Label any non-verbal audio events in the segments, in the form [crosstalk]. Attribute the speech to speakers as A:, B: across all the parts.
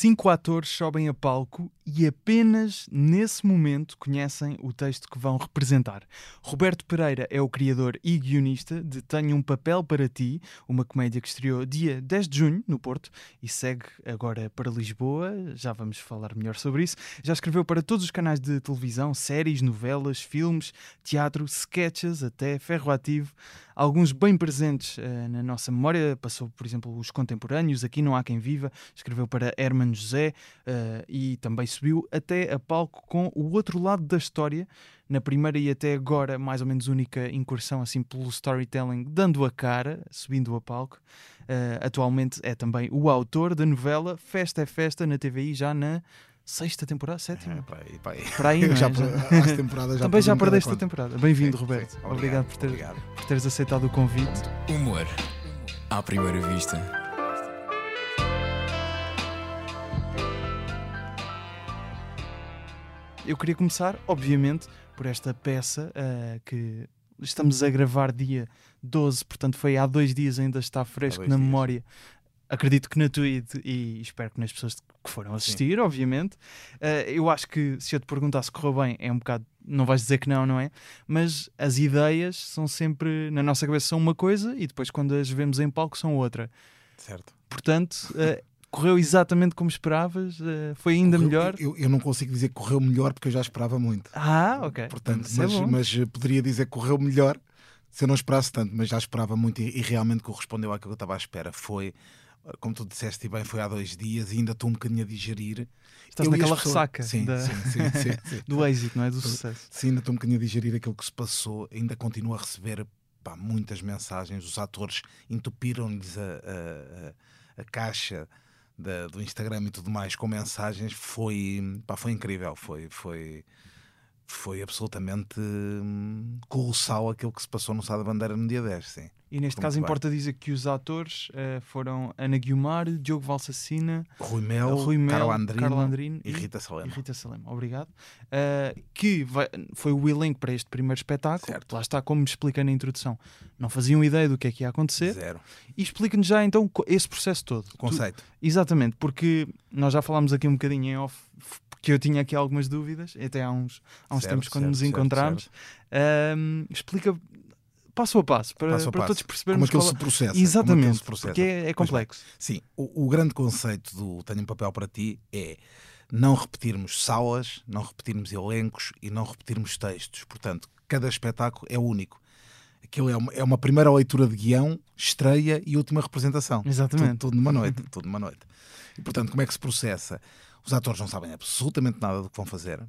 A: Cinco atores sobem a palco e apenas nesse momento conhecem o texto que vão representar. Roberto Pereira é o criador e guionista de Tenho um Papel para Ti, uma comédia que estreou dia 10 de junho no Porto e segue agora para Lisboa. Já vamos falar melhor sobre isso. Já escreveu para todos os canais de televisão, séries, novelas, filmes, teatro, sketches, até ferro ativo. Alguns bem presentes uh, na nossa memória. Passou, por exemplo, os contemporâneos, Aqui Não Há Quem Viva, escreveu para Herman José uh, e também subiu até a palco com o outro lado da história, na primeira e até agora mais ou menos única incursão assim pelo storytelling, dando a cara, subindo a palco. Uh, atualmente é também o autor da novela Festa é Festa na TVI, já na sexta temporada, sétima. É,
B: para aí, para aí.
A: Para aí,
B: já,
A: já...
B: já temporada já
A: Também já perdeste a temporada. Bem-vindo, Roberto. Sim, obrigado, obrigado, por, ter,
B: obrigado.
A: por teres aceitado o convite.
C: Humor à primeira vista.
A: Eu queria começar, obviamente, por esta peça uh, que estamos a gravar dia 12, portanto foi há dois dias, ainda está fresco na dias. memória. Acredito que na Twitter e espero que nas pessoas que foram assistir, Sim. obviamente. Uh, eu acho que se eu te perguntar se correu bem, é um bocado. Não vais dizer que não, não é? Mas as ideias são sempre, na nossa cabeça, são uma coisa e depois, quando as vemos em palco, são outra.
B: Certo.
A: Portanto, uh, correu exatamente como esperavas? Uh, foi ainda
B: correu,
A: melhor?
B: Eu, eu, não consigo dizer que correu melhor porque eu já esperava muito.
A: Ah, ok.
B: Portanto, é mas, é mas, eh, poderia dizer que correu melhor se eu não esperasse tanto, mas já esperava muito e, e realmente correspondeu àquilo que eu estava à espera. Foi, eh, como tu disseste bem, foi há dois dias e ainda estou um bocadinho a digerir.
A: Estás eu naquela pessoas... ressaca
B: sim,
A: da...
B: sim, [laughs] sim,
A: do êxito, não é? Do sucesso.
B: Sim, ainda estou um bocadinho a digerir aquilo que se passou, ainda continuo a receber pá, muitas mensagens. Os atores entupiram-lhes a, a, a, a caixa da, do Instagram e tudo mais com mensagens foi, pá, foi incrível. Foi, foi, foi absolutamente hum, colossal aquilo que se passou no Sá da Bandeira no dia 10. Sim.
A: E neste caso importa dizer que os atores uh, foram Ana Guiomar, Diogo Valsacina,
B: Rui Mel, Rui Mel Carlo, Andrino, Andrino e, Rita Salema.
A: E Rita Salema. Obrigado. Uh, que vai, foi o elenco para este primeiro espetáculo.
B: Certo.
A: Lá está, como me explica na introdução. Não faziam ideia do que é que ia acontecer.
B: Zero.
A: E explica-nos já então esse processo todo. O
B: conceito.
A: Tu, exatamente, porque nós já falámos aqui um bocadinho em off que eu tinha aqui algumas dúvidas, até há uns, há uns certo, tempos quando certo, nos encontramos. Um, explica passo a passo, para, passo a para passo. todos percebermos
B: como aquilo qual... se processa.
A: Exatamente,
B: se processa.
A: porque é, é complexo.
B: Sim, o, o, grande conceito do Tenho um Papel para Ti é não repetirmos salas, não repetirmos elencos e não repetirmos textos. Portanto, cada espetáculo é único. Aquilo é uma, é uma primeira leitura de guião, estreia e última representação.
A: Exatamente.
B: Tudo, tudo numa noite. tudo numa noite. E, portanto, como é que se processa? Os atores não sabem absolutamente nada do que vão fazer.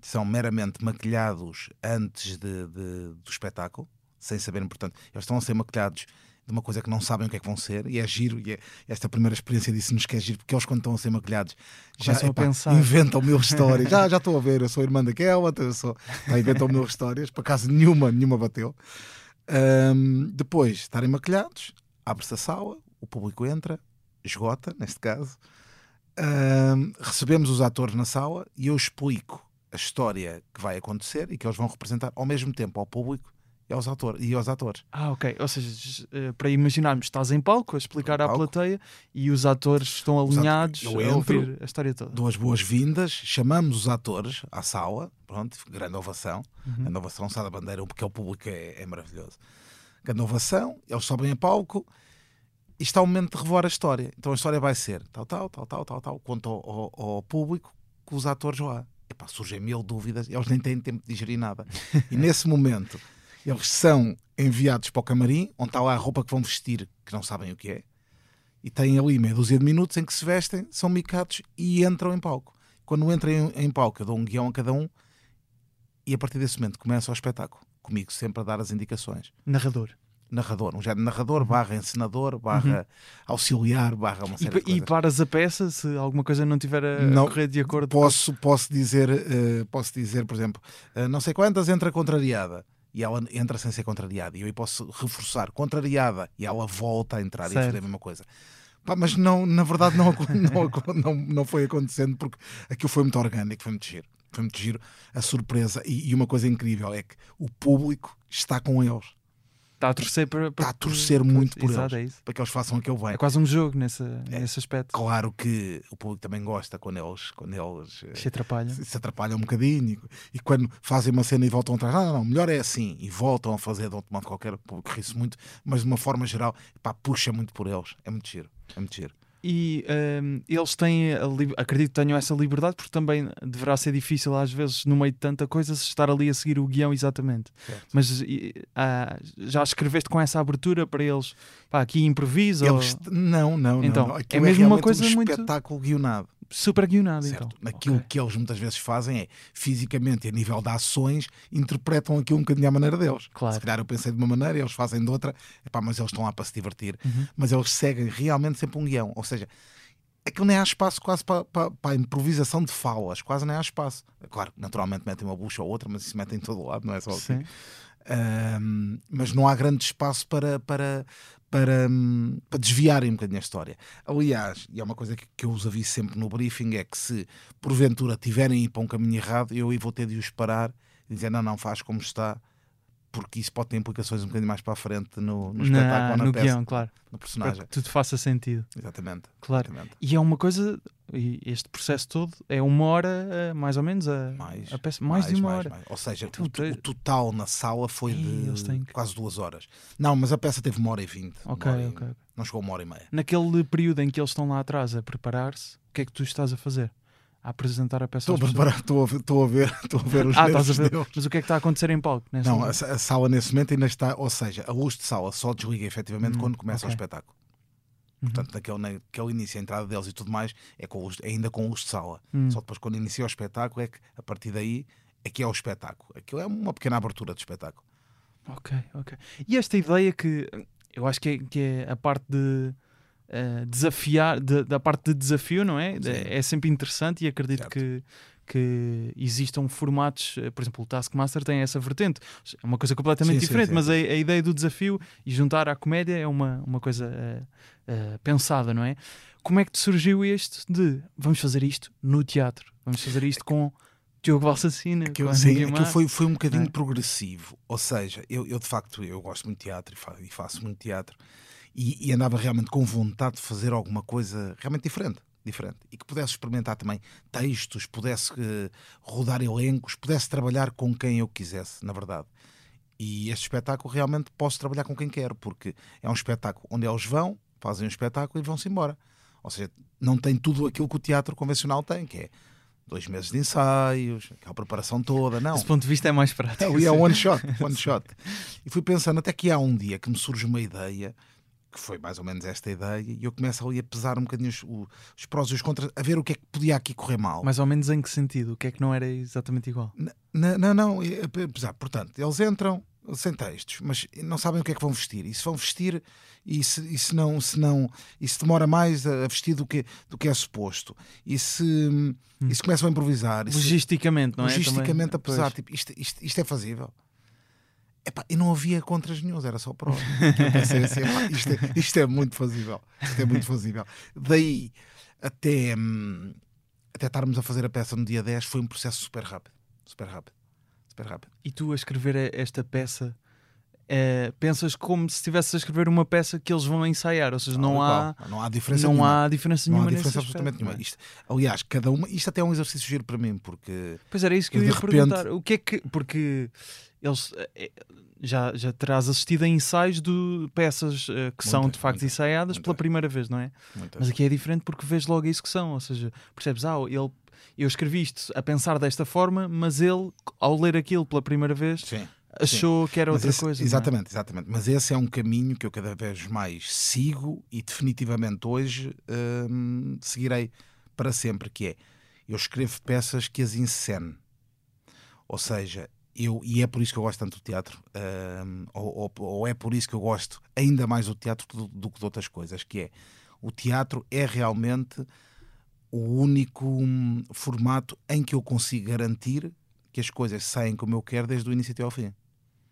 B: São meramente maquilhados antes de, de, do espetáculo sem saberem, portanto, eles estão a ser maquilhados de uma coisa que não sabem o que é que vão ser, e é giro, e é, esta primeira experiência disse-nos que é giro, porque eles quando estão a ser maquilhados já epá, inventam mil histórias, [laughs] já, já estou a ver, eu sou irmã daquela, eu sou, tá, inventam mil histórias, por acaso nenhuma, nenhuma bateu. Um, depois de estarem maquilhados, abre-se a sala, o público entra, esgota, neste caso, recebemos os atores na sala e eu explico a história que vai acontecer e que eles vão representar ao mesmo tempo ao público e aos, atores, e aos atores.
A: Ah, ok. Ou seja, eh, para imaginarmos, estás em palco a explicar à plateia e os atores estão alinhados a ouvir a história toda.
B: Duas boas-vindas, chamamos os atores à sala, pronto, grande ovação. Uhum. A ovação, Sá da Bandeira, porque o público é, é maravilhoso. Grande ovação, eles sobem a palco e está o momento de revelar a história. Então a história vai ser tal, tal, tal, tal, tal, tal, quanto ao, ao, ao público com os atores lá. Epá, surgem mil dúvidas, eles nem têm tempo de digerir nada. E [laughs] nesse momento eles são enviados para o camarim, onde está lá a roupa que vão vestir, que não sabem o que é, e têm ali meia dúzia de minutos em que se vestem, são micados e entram em palco. Quando entram em, em palco, eu dou um guião a cada um e a partir desse momento começa o espetáculo. Comigo sempre a dar as indicações.
A: Narrador.
B: Narrador, um género narrador, barra encenador, barra uhum. auxiliar, barra uma série
A: e,
B: e
A: paras a peça se alguma coisa não tiver a, não, correr de acordo
B: posso, com... posso dizer uh, Posso dizer, por exemplo, uh, não sei quantas entra contrariada e ela entra sem ser contrariada. E eu posso reforçar contrariada e ela volta a entrar certo. e fazer a mesma coisa. Pá, mas não, na verdade não, [laughs] não, não, não foi acontecendo porque aquilo foi muito orgânico, foi muito giro. Foi muito giro a surpresa. E, e uma coisa incrível é que o público está com eles.
A: Está a torcer para,
B: Está a torcer muito por
A: Exato,
B: eles.
A: é
B: para que eles façam aquele bem.
A: É quase um jogo nesse,
B: É.
A: nesse aspecto.
B: Claro que o público também gosta quando eles, quando eles eh,
A: Se atrapalha.
B: se se atrapalham um bocadinho e, e quando fazem uma cena e voltam atrás, não, não, não, melhor é assim, e voltam a fazer de outro modo qualquer, o público ri-se muito, mas de uma forma geral, pá, puxa muito por eles, é muito giro, é muito giro.
A: E hum, eles têm, acredito que tenham essa liberdade, porque também deverá ser difícil, às vezes, no meio de tanta coisa, estar ali a seguir o guião exatamente.
B: Certo.
A: Mas e, ah, já escreveste com essa abertura para eles, pá, aqui improviso,
B: Eles,
A: ou
B: não, não,
A: Então,
B: não,
A: é mesmo uma
B: realmente
A: coisa
B: um
A: muito-
B: espetáculo guionado.
A: Super guionado,
B: Certo.
A: então.
B: Naquilo
A: Ok.
B: que eles muitas vezes fazem é, fisicamente e a nível de ações, interpretam aquilo um bocadinho à maneira deles.
A: Claro.
B: Se calhar eu pensei de uma maneira, eles fazem de outra, epá, mas eles estão lá para se divertir.
A: Uhum.
B: Mas eles seguem realmente sempre um guião. Ou seja, aquilo nem há espaço quase para, para, para a improvisação de falas, quase nem há espaço. Claro, naturalmente metem uma bucha ou outra, mas isso metem em todo lado, não é só aqui.
A: Sim.
B: Ahm, mas não há grande espaço para, para, para, hum, para desviarem um bocadinho a história. Aliás, e é uma coisa que, que eu os aviso sempre no briefing: é que se porventura tiverem ir para um caminho errado, eu aí vou ter de os parar e dizer: não, não, faz como está, porque isso pode ter implicações um bocadinho mais para a frente no, no espetáculo
A: Na,
B: ou na
A: no
B: peça,
A: guião, claro.
B: no
A: Para
B: personagem.
A: que tudo faça sentido.
B: Exatamente.
A: Claro.
B: exatamente.
A: E é uma coisa, este processo todo é uma hora, eh, mais ou menos, a,
B: Mais,
A: a peça, mais, de uma
B: mais,
A: hora.
B: mais. Ou seja,
A: Então,
B: o,
A: te-
B: o total na sala foi
A: Ei,
B: de
A: que-
B: quase duas horas. Não, mas a peça teve uma hora e vinte.
A: Ok,
B: e-
A: ok.
B: Não chegou uma hora e meia.
A: Naquele período em que eles estão lá atrás a preparar-se, o que é que tu estás a fazer? A apresentar a peça
B: Estou a preparar, estou a ver, estou a ver, estou a ver os [laughs]
A: Ah, estás a ver.
B: deles.
A: Mas o que é que está a acontecer em palco?
B: Não, a, sala nesse momento ainda está, ou seja, a luz de sala só desliga efetivamente
A: Hum,
B: quando começa
A: ok.
B: o espetáculo.
A: Uhum.
B: Portanto, naquele, naquele início, a entrada deles e tudo mais, é com luz- ainda com luz de sala.
A: Hum.
B: Só depois, quando inicia o espetáculo, é que a partir daí é que é o espetáculo. Aquilo é uma pequena abertura do espetáculo.
A: Ok, ok. E esta ideia que eu acho que é, que é a parte de eh, desafiar, de- da parte de desafio, não é?
B: Sim.
A: É sempre interessante e acredito
B: Certo.
A: que, que existam formatos, eh, por exemplo, o Taskmaster tem essa vertente. É uma coisa completamente
B: Sim,
A: diferente,
B: sim,
A: mas
B: sim.
A: A, a ideia do desafio e juntar à comédia é uma, uma coisa eh, eh, pensada, não é? Como é que te surgiu este de vamos fazer isto no teatro? Vamos fazer isto com Diogo Valsacina?
B: Aquilo, sim, aquilo foi, foi um bocadinho
A: é?
B: progressivo. Ou seja, eu, eu de facto eu gosto muito de teatro e, fa- e faço muito teatro e, e andava realmente com vontade de fazer alguma coisa realmente diferente. Diferente. E que pudesse experimentar também textos, pudesse eh, rodar elencos, pudesse trabalhar com quem eu quisesse, na verdade. E este espetáculo realmente posso trabalhar com quem quero, porque é um espetáculo onde eles vão, fazem um espetáculo e vão-se embora. Ou seja, não tem tudo aquilo que o teatro convencional tem, que é dois meses de ensaios, aquela preparação toda. Não,
A: Desse ponto de vista é mais prático.
B: ali é
A: sim.
B: one shot, [laughs] one shot. E fui pensando até que há um dia que me surge uma ideia, que foi mais ou menos esta ideia, e eu começo ali a pesar um bocadinho os, os prós e os contras, a ver o que é que podia aqui correr mal.
A: Mais ou menos em que sentido? O que é que não era exatamente igual?
B: N- n- Não, não, é- apesar, portanto, eles entram sem textos, mas não sabem o que é que vão vestir. E se vão vestir, e se, e se não, se não, e se demora mais a vestir do que, do que é suposto, e se, e se começam a improvisar, e se-
A: Logisticamente, não é?
B: logisticamente,
A: Também,
B: apesar,
A: pois.
B: tipo, isto, isto, isto é fazível. Epá, e não havia contras nenhum, era só pró. Eu pensei assim, epá, isto, é, isto é muito fazível. Isto é muito fazível. Daí até, hum, até estarmos a fazer a peça no dia 10 foi um processo super rápido. Super rápido. Super rápido.
A: E tu a escrever esta peça, eh, pensas como se estivesse a escrever uma peça que eles vão ensaiar, ou seja, não,
B: e
A: há,
B: não há diferença
A: não
B: nenhuma.
A: há diferença
B: não há
A: nenhuma
B: diferença absolutamente
A: aspecto,
B: nenhuma.
A: não?
B: Isto, aliás, cada uma. Isto até é um exercício giro para mim, porque
A: Pois era isso que eu,
B: Eu,
A: ia
B: repente-
A: perguntar. O que é que. Porque eles. eh, eh, Já, já terás assistido a ensaios de peças eh, que são de facto ensaiadas pela primeira vez, não é? Mas aqui é diferente porque vês logo isso que são, ou seja, percebes, ah, ele, eu escrevi isto a pensar desta forma, mas ele, ao ler aquilo pela primeira vez,
B: Sim.
A: achou que era
B: Mas
A: outra
B: esse-
A: coisa. é?
B: Exatamente, exatamente. Mas esse é um caminho que eu cada vez mais sigo e definitivamente hoje hum, seguirei para sempre, que é eu escrevo peças que as encene. Ou seja, eu, e é por isso que eu gosto tanto do teatro, ou, ou- ou é por isso que eu gosto ainda mais do teatro do, do que de outras coisas, que é o teatro é realmente o único hum, formato em que eu consigo garantir que as coisas saem como eu quero desde o início até ao fim.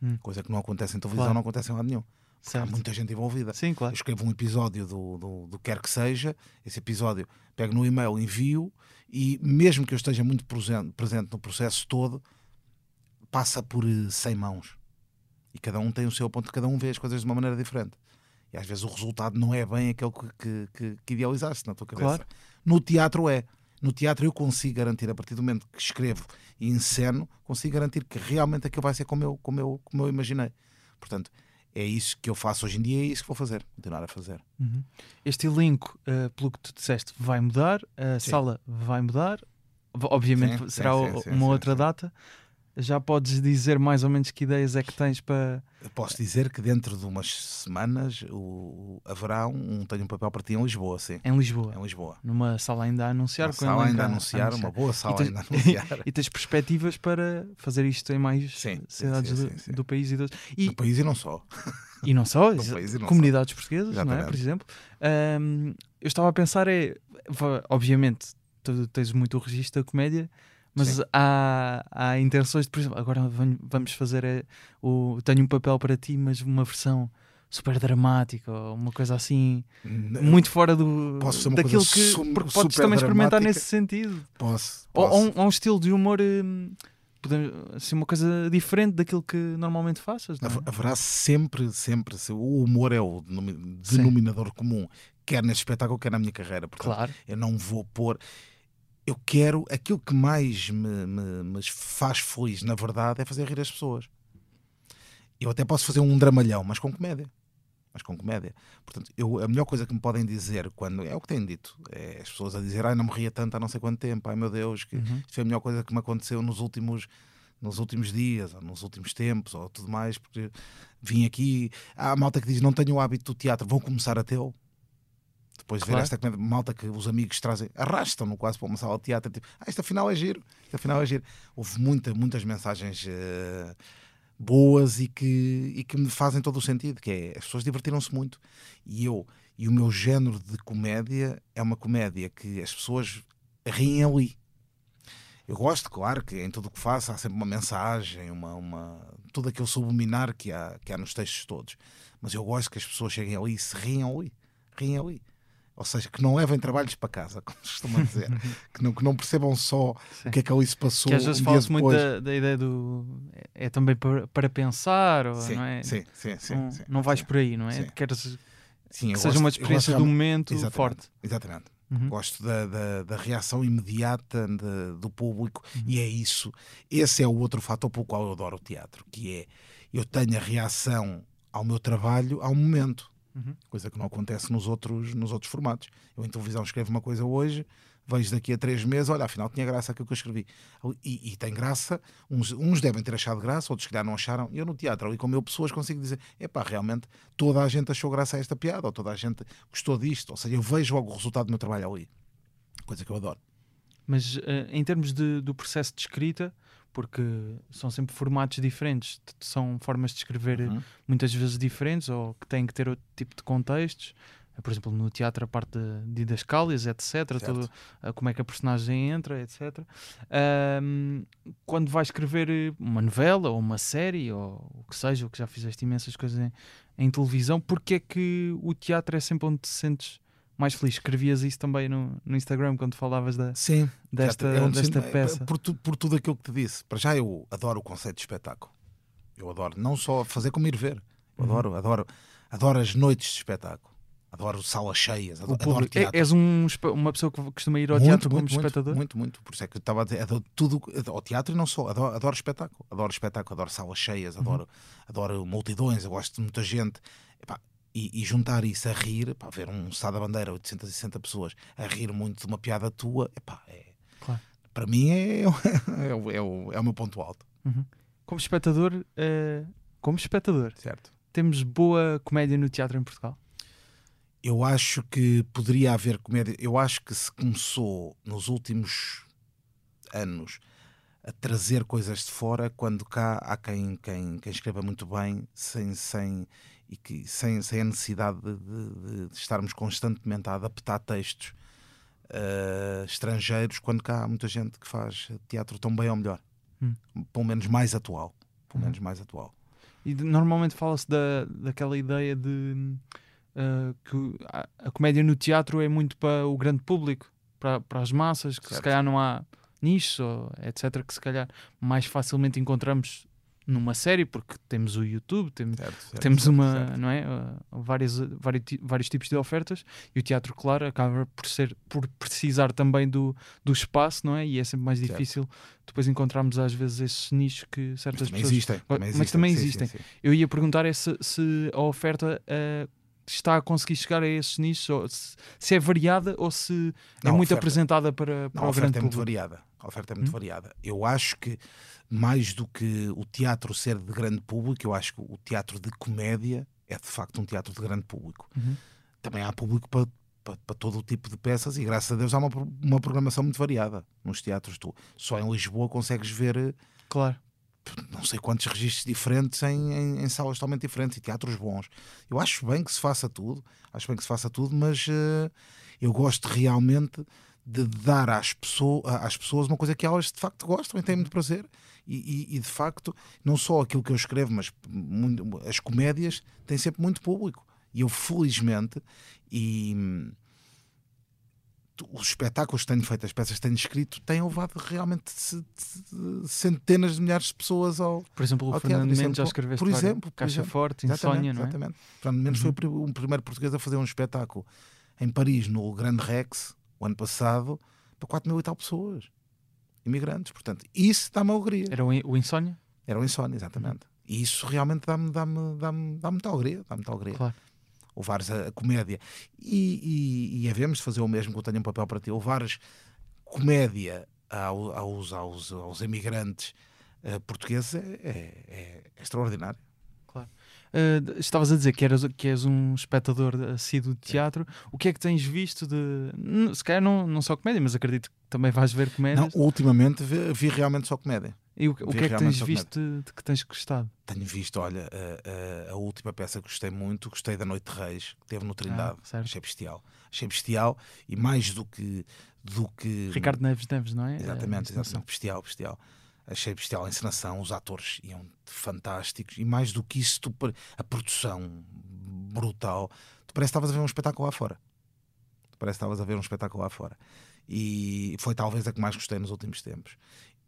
A: Hum.
B: Coisa que não acontece em televisão,
A: Claro.
B: não acontece em lado nenhum. Há muita gente envolvida.
A: Sim,
B: Eu
A: claro.
B: escrevo um episódio do, do, do quer que seja, esse episódio pego no e-mail, envio e mesmo que eu esteja muito presente, presente no processo todo, passa por eh, 100 mãos. E cada um tem o seu ponto, cada um vê as coisas de uma maneira diferente. E às vezes o resultado não é bem aquele que, que, que, que idealizaste na tua cabeça.
A: Claro.
B: No teatro é. No teatro eu consigo garantir, a partir do momento que escrevo e enceno, consigo garantir que realmente aquilo vai ser como eu, como eu, como eu imaginei. Portanto, é isso que eu faço hoje em dia e é isso que vou fazer, continuar a fazer.
A: Uhum. Este elenco, uh, pelo que tu disseste, vai mudar, a
B: Sim.
A: sala vai mudar, obviamente
B: Sim,
A: será
B: sim,
A: uma outra data. Já podes dizer mais ou menos que ideias é que tens para.
B: Posso dizer que dentro de umas semanas o, haverá um, um Tenho um Papel para ti em Lisboa, sim.
A: em Lisboa,
B: Em Lisboa.
A: numa sala ainda a anunciar.
B: Uma sala ainda a anunciar, uma boa sala
A: tens-
B: ainda a anunciar. [laughs]
A: E tens perspectivas para fazer isto em mais
B: Sim,
A: cidades
B: sim,
A: do,
B: sim, sim.
A: do país e, do, e,
B: No país e não só.
A: e não só, [laughs]
B: e não
A: comunidades portuguesas, não é? Por exemplo. Ahm, eu estava a pensar, é obviamente, tu tens muito o registro da comédia, mas
B: Sim.
A: há, há intenções de, por exemplo, agora vam- vamos fazer é, o Tenho um papel para ti, mas uma versão super dramática ou uma coisa assim, muito fora do daquilo que
B: su-
A: porque podes também experimentar nesse sentido.
B: Posso.
A: Ou,
B: posso.
A: ou um, ou um estilo de humor hum, podemos, assim, uma coisa diferente daquilo que normalmente faças. Não é?
B: Hav- Haverá sempre, sempre. se- O humor é o denomi-
A: Sim.
B: denominador comum, quer neste espetáculo, quer na minha carreira. Portanto,
A: Claro,
B: eu não vou pôr. Eu quero. Aquilo que mais me, me- me faz feliz, na verdade, é fazer rir as pessoas. Eu até posso fazer um dramalhão, mas com comédia. Mas com comédia. Portanto, eu, a melhor coisa que me podem dizer quando. É o que têm dito. É as pessoas a dizer, ai, não me ria tanto há não sei quanto tempo, ai meu Deus, que
A: Uhum.
B: foi a melhor coisa que me aconteceu nos últimos. Nos últimos dias, ou nos últimos tempos, ou tudo mais, porque vim aqui. Há malta que diz: Não tenho o hábito do teatro, vou começar a tê-lo. Depois de ver
A: Claro.
B: esta comédia, malta que os amigos trazem, arrastam-no quase para uma sala de teatro, tipo, ah, isto afinal é giro, isto afinal é giro. Houve muita, muitas mensagens eh, boas e que, e que me fazem todo o sentido, que é, as pessoas divertiram-se muito. E eu, e o meu género de comédia é uma comédia que as pessoas riem ali. Eu gosto, claro, que em tudo o que faço há sempre uma mensagem, uma, uma, tudo aquele subliminar que há, que há nos textos todos. Mas eu gosto que as pessoas cheguem ali e se riam ali. Riem ali. Ou seja, que não levem trabalhos para casa, [laughs] como se costuma dizer. [laughs] que, não, que não percebam só
A: Sim.
B: o que é que ali se passou.
A: que às vezes
B: um
A: fala-se muito da, da ideia do. É, é também para, para pensar, ou,
B: Sim,
A: não é?
B: sim, sim, sim,
A: não,
B: sim,
A: não vais por aí, não é? Queres
B: Sim,
A: que seja
B: gosto-
A: uma experiência do momento
B: Exatamente,
A: forte.
B: Exatamente.
A: Uhum.
B: Gosto da, da, da reação imediata de- do público
A: Uhum.
B: e é isso. Esse é o outro fator pelo qual eu adoro o teatro, que é eu tenho a reação ao meu trabalho ao momento,
A: Uhum.
B: coisa que não acontece nos outros, nos outros formatos. Eu em televisão escrevo uma coisa hoje, vejo daqui a três meses, olha, afinal tinha graça aquilo que eu escrevi. E, e tem graça, uns, uns devem ter achado graça, outros que calhar não acharam. Eu no teatro, ali com mil pessoas, consigo dizer: epá, realmente toda a gente achou graça a esta piada, ou toda a gente gostou disto. Ou seja, eu vejo logo o resultado do meu trabalho ali. Coisa que eu adoro.
A: Mas eh, em termos de- do processo de escrita, porque são sempre formatos diferentes, são formas de escrever
B: Uhum.
A: muitas vezes diferentes ou que têm que ter outro tipo de contextos. Eh, Por exemplo, no teatro, a parte de didascálias, etc. Todo, eh, como é que a personagem entra, etc. Ahm, quando vais escrever eh, uma novela ou uma série ou o que seja, o que já fizeste imensas coisas em, em televisão, porque é que o teatro é sempre onde te sentes mais feliz? Escrevias isso também no, no Instagram quando falavas da,
B: Sim,
A: desta,
B: É onde
A: desta
B: sinto- é,
A: peça.
B: Por, tu- por tudo aquilo que te disse. Para já eu adoro o conceito de espetáculo. Eu adoro não só fazer como ir ver. Eu
A: Uhum.
B: adoro, adoro, adoro as noites de espetáculo. Adoro salas cheias,
A: O
B: adoro, adoro.
A: É-
B: teatro.
A: és um uma pessoa que costuma ir ao
B: Muito,
A: teatro como
B: muito, muito,
A: espectador?
B: Muito, muito. Por isso é que eu estava a dizer, adoro tudo, ao teatro e não só, adoro, adoro espetáculo. Adoro espetáculo, adoro salas cheias,
A: Uhum.
B: adoro, adoro multidões, eu gosto de muita gente. Epá, e, e juntar isso a rir, pá, ver um Sá da Bandeira, 860 pessoas, a rir muito de uma piada tua, epá, é,
A: Claro.
B: para mim é, [laughs] é, o- é, o, é o meu ponto alto.
A: Uhum. Como espectador, eh, como espectador,
B: Certo.
A: temos boa comédia no teatro em Portugal?
B: Eu acho que poderia haver comédia. Eu acho que se começou nos últimos anos a trazer coisas de fora, quando cá há quem, quem, quem escreva muito bem, sem, sem, e que, sem, sem a necessidade de, de- de estarmos constantemente a adaptar textos eh, estrangeiros, quando cá há muita gente que faz teatro tão bem ou melhor.
A: Hum.
B: Pelo menos mais atual. Pelo
A: Uhum.
B: menos mais atual.
A: E de- normalmente fala-se da, daquela ideia de eh, que a, a comédia no teatro é muito para o grande público, para, para as massas, que se
B: Certo.
A: calhar não há nichos, etc., que se calhar mais facilmente encontramos numa série, porque temos o YouTube, temos,
B: Certo, certo,
A: temos
B: certo,
A: uma, não é? Uh, várias, vários, vários tipos de ofertas e o teatro, claro, acaba por ser por precisar também do, do espaço, não é? E é sempre mais difícil depois encontrarmos às vezes esses nichos que
B: Mas
A: certas
B: também
A: pessoas.
B: existem.
A: Mas
B: Também
A: também
B: Sim, sim,
A: existem.
B: sim.
A: Eu ia perguntar é se, se a oferta uh, está a conseguir chegar a esses nichos, se, é variada ou se é
B: Não, a
A: muito
B: oferta-
A: apresentada para, para
B: Não, a
A: o grande
B: oferta é muito variada. A oferta é muito
A: Hum?
B: variada. Eu acho que, mais do que o teatro ser de grande público, eu acho que o teatro de comédia é de facto um teatro de grande público.
A: Uhum.
B: Também há público para, para, para todo o tipo de peças e, graças a Deus, há uma, uma programação muito variada nos teatros. Tu só em Lisboa consegues ver
A: Claro.
B: não sei quantos registros diferentes em, em- em salas totalmente diferentes e teatros bons. Eu acho bem que se faça tudo, acho bem que se faça tudo, mas eh, eu gosto realmente de dar às, pessoa, às pessoas uma coisa que elas de facto gostam e têm muito prazer. E, e- e, de facto, não só aquilo que eu escrevo, mas muito- as comédias têm sempre muito público. E eu, felizmente, e hum, os espetáculos que tenho feito, as peças que tenho escrito, têm levado realmente centenas de milhares de pessoas ao,
A: Por exemplo, o Fernando Mendes já escreveste
B: Por exemplo, por
A: Caixa
B: exemplo.
A: Forte, Insónia, não é?
B: Exatamente. Fernando Mendes foi
A: Uhum.
B: o pri- o primeiro português a fazer um espetáculo em Paris, no Grande Rex, o ano passado, para 4 mil e tal pessoas. Imigrantes, portanto, isso dá-me alegria.
A: Era o, In- o Insónia?
B: Era o insónia, exatamente. E isso realmente dá-me dá dá dá muita alegria. Dá muita alegria.
A: Claro.
B: Levares a, a comédia. E, e, e havemos de fazer o mesmo que eu tenho um papel para ti. Levares comédia ao- aos, aos, aos imigrantes eh, portugueses é, é- é extraordinário.
A: Uh, estavas a dizer que, eras, que és um espectador assíduo de teatro. O que é que tens visto de. Se calhar não, não só comédia, mas acredito que também vais ver
B: Não,
A: comédias.
B: ultimamente vi, vi realmente só comédia.
A: e o, que- o que é que tens visto de, de que tens gostado?
B: Tenho visto, olha, a, a- a última peça que gostei muito, gostei da Noite de Reis, que teve no Trindade.
A: Ah.
B: Achei bestial. Achei bestial e mais do que. Do que
A: Ricardo Neves Neves, não é?
B: Exatamente,
A: encenação.
B: exatamente. Bestial, bestial. Achei bestial a encenação, os atores iam fantásticos e mais do que isso, tu, a produção brutal. Tu parece que estavas a ver um espetáculo lá fora. Tu parece que estavas a ver um espetáculo lá fora. E foi talvez a que mais gostei nos últimos tempos.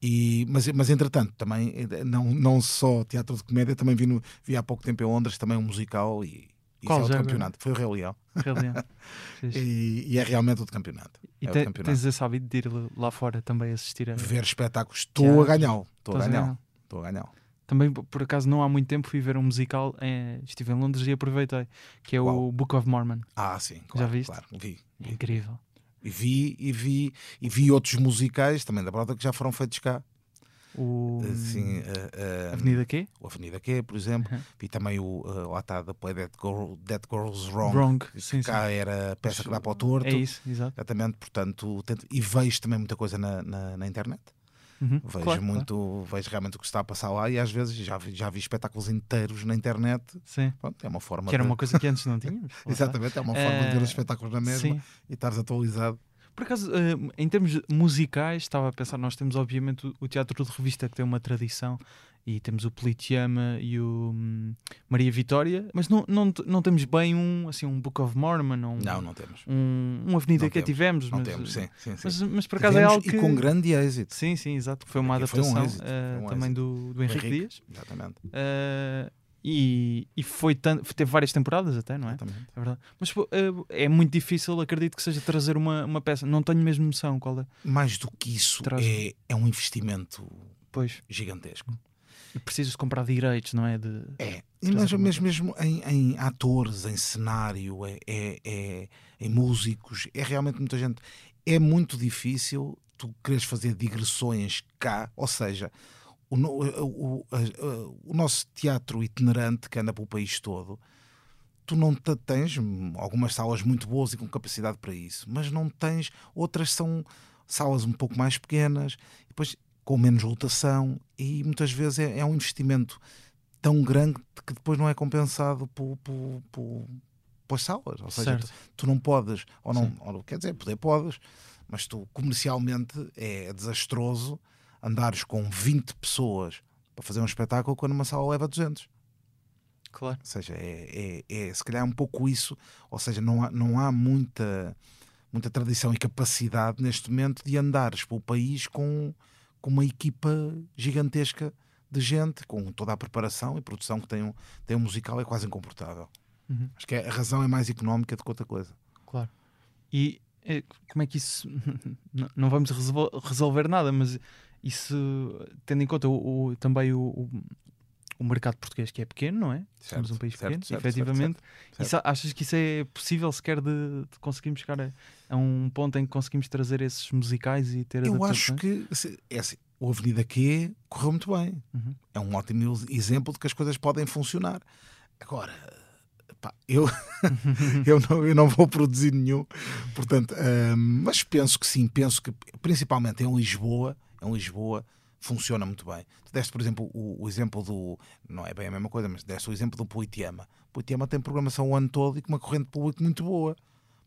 B: E, mas, mas entretanto, também eh, não, não só teatro de comédia, também vi, no- vi há pouco tempo em Londres também um musical e isso
A: Qual
B: é outro
A: já
B: campeonato. Foi o Rei Leão.
A: Realmente. [laughs] Fixe.
B: E, e é realmente outro campeonato.
A: E
B: é
A: te-
B: campeonato.
A: tens esse hábito de ir lá fora também assistir a.
B: Ver espetáculos, estou a ganhar. Estou a ganhar. Estou a ganhar.
A: Também, por acaso, não há muito tempo fui ver um musical. eh, estive em Londres e aproveitei. Que é o
B: Qual?
A: Book of Mormon.
B: Ah, sim, claro,
A: viste?
B: claro. Vi,
A: É incrível.
B: E vi, e vi, e vi outros musicais também da Broadway que já foram feitos cá.
A: O.
B: Assim, eh, eh,
A: Avenida Q?
B: o Avenida Q, por exemplo.
A: Uhum.
B: Vi também o eh, lá está Play That, Girl, That Girl's Wrong.
A: Wrong. Sim, sim.
B: cá era a peça que dá para o torto.
A: É isso, exato.
B: Exatamente, portanto, tento- e vejo também muita coisa na, na, na internet.
A: Uhum,
B: Vejo
A: claro,
B: muito, vejo realmente o que está a passar lá e às vezes já vi, já vi espetáculos inteiros na internet.
A: claro. Sim.
B: Pronto, é uma forma
A: Que era
B: de-
A: uma coisa que antes não tínhamos. [laughs]
B: Exatamente, é uma forma de ver os espetáculos na mesma
A: Sim.
B: e estares atualizado.
A: Por acaso, eh, em termos musicais, estava a pensar, nós temos obviamente o- teatro de revista que tem uma tradição e temos o Politeama e o hum, Maria Vitória, mas não, não, não temos bem um, assim, um Book of Mormon um,
B: Não, não temos.
A: um, um Avenida
B: Não
A: que
B: temos,
A: tivemos.
B: Não
A: mas,
B: temos, sim, sim, sim.
A: Mas, mas por acaso é
B: Tivemos
A: algo que...
B: E com grande êxito.
A: Sim, sim, exato. Foi uma
B: Aqui foi um
A: adaptação
B: êxito,
A: eh,
B: foi um
A: também do, do Henrique,
B: Henrique.
A: Dias.
B: Exatamente.
A: Eh, e, e foi tan- teve várias temporadas até, não é?
B: exatamente.
A: É verdade. Mas eh, é muito difícil, acredito que seja trazer uma, uma peça. Não tenho mesmo noção qual é.
B: Mais do que isso,
A: Traz-
B: é, é um investimento
A: Pois,
B: gigantesco.
A: e precisas comprar direitos, não é? De...
B: É, mas mesmo, mesmo em, em atores, em cenário, é, é, é- em músicos, é realmente muita gente. É muito difícil tu queres fazer digressões cá, ou seja, o, no- o, o- a- o nosso teatro itinerante que anda pelo país todo, tu não te- tens hum, algumas salas muito boas e com capacidade para isso, mas não tens, outras são salas um pouco mais pequenas, depois com menos lotação, e muitas vezes é, é um investimento tão grande que depois não é compensado por, por, por, pelas salas. Ou seja, tu, tu não podes, ou não, ou, quer dizer, poder podes, mas tu comercialmente é desastroso andares com 20 pessoas para fazer um espetáculo quando uma sala leva 200.
A: Claro.
B: Ou seja, é, é, é se calhar um pouco isso, ou seja, não há, não há muita, muita tradição e capacidade neste momento de andares pelo país com, com uma equipa gigantesca de gente, com toda a preparação e produção que tem um, tem um musical, é quase incomportável.
A: Uhum.
B: Acho que é- a razão é mais económica do que outra coisa.
A: Claro. E como é que isso. [laughs] não- vamos resol- resolver nada, mas isso, tendo em conta o, o- também o, o, o mercado português, que é pequeno, não é? Somos
B: Certo,
A: um país
B: certo,
A: pequeno,
B: certo,
A: efetivamente. Isso- achas que isso é possível sequer de, de conseguirmos chegar a, a um ponto em que conseguimos trazer esses musicais e ter
B: Eu acho que se- é assim, o Avenida Q correu muito bem.
A: Uhum.
B: É um ótimo exemplo de que as coisas podem funcionar. Agora, pá, eu, [laughs] eu, não, eu não vou produzir nenhum, portanto, hum, mas penso que sim, penso que principalmente em Lisboa, em Lisboa funciona muito bem. Tu deste, por exemplo, o, o exemplo do, não é bem a mesma coisa, mas deste o exemplo do Poitiama. Poitiama tem programação o ano todo e com uma corrente de público muito boa.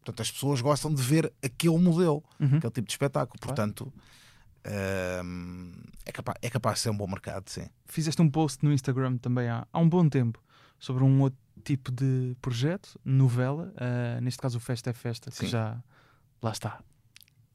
B: Portanto, as pessoas gostam de ver aquele modelo,
A: Uhum.
B: aquele tipo de espetáculo.
A: Claro.
B: Portanto, hum, é, capaz, é capaz de ser um bom mercado, sim.
A: Fizeste um post no Instagram também há, há um bom tempo sobre um outro tipo de projeto, novela, ah, neste caso o Festa é Festa, que
B: Sim.
A: já lá está.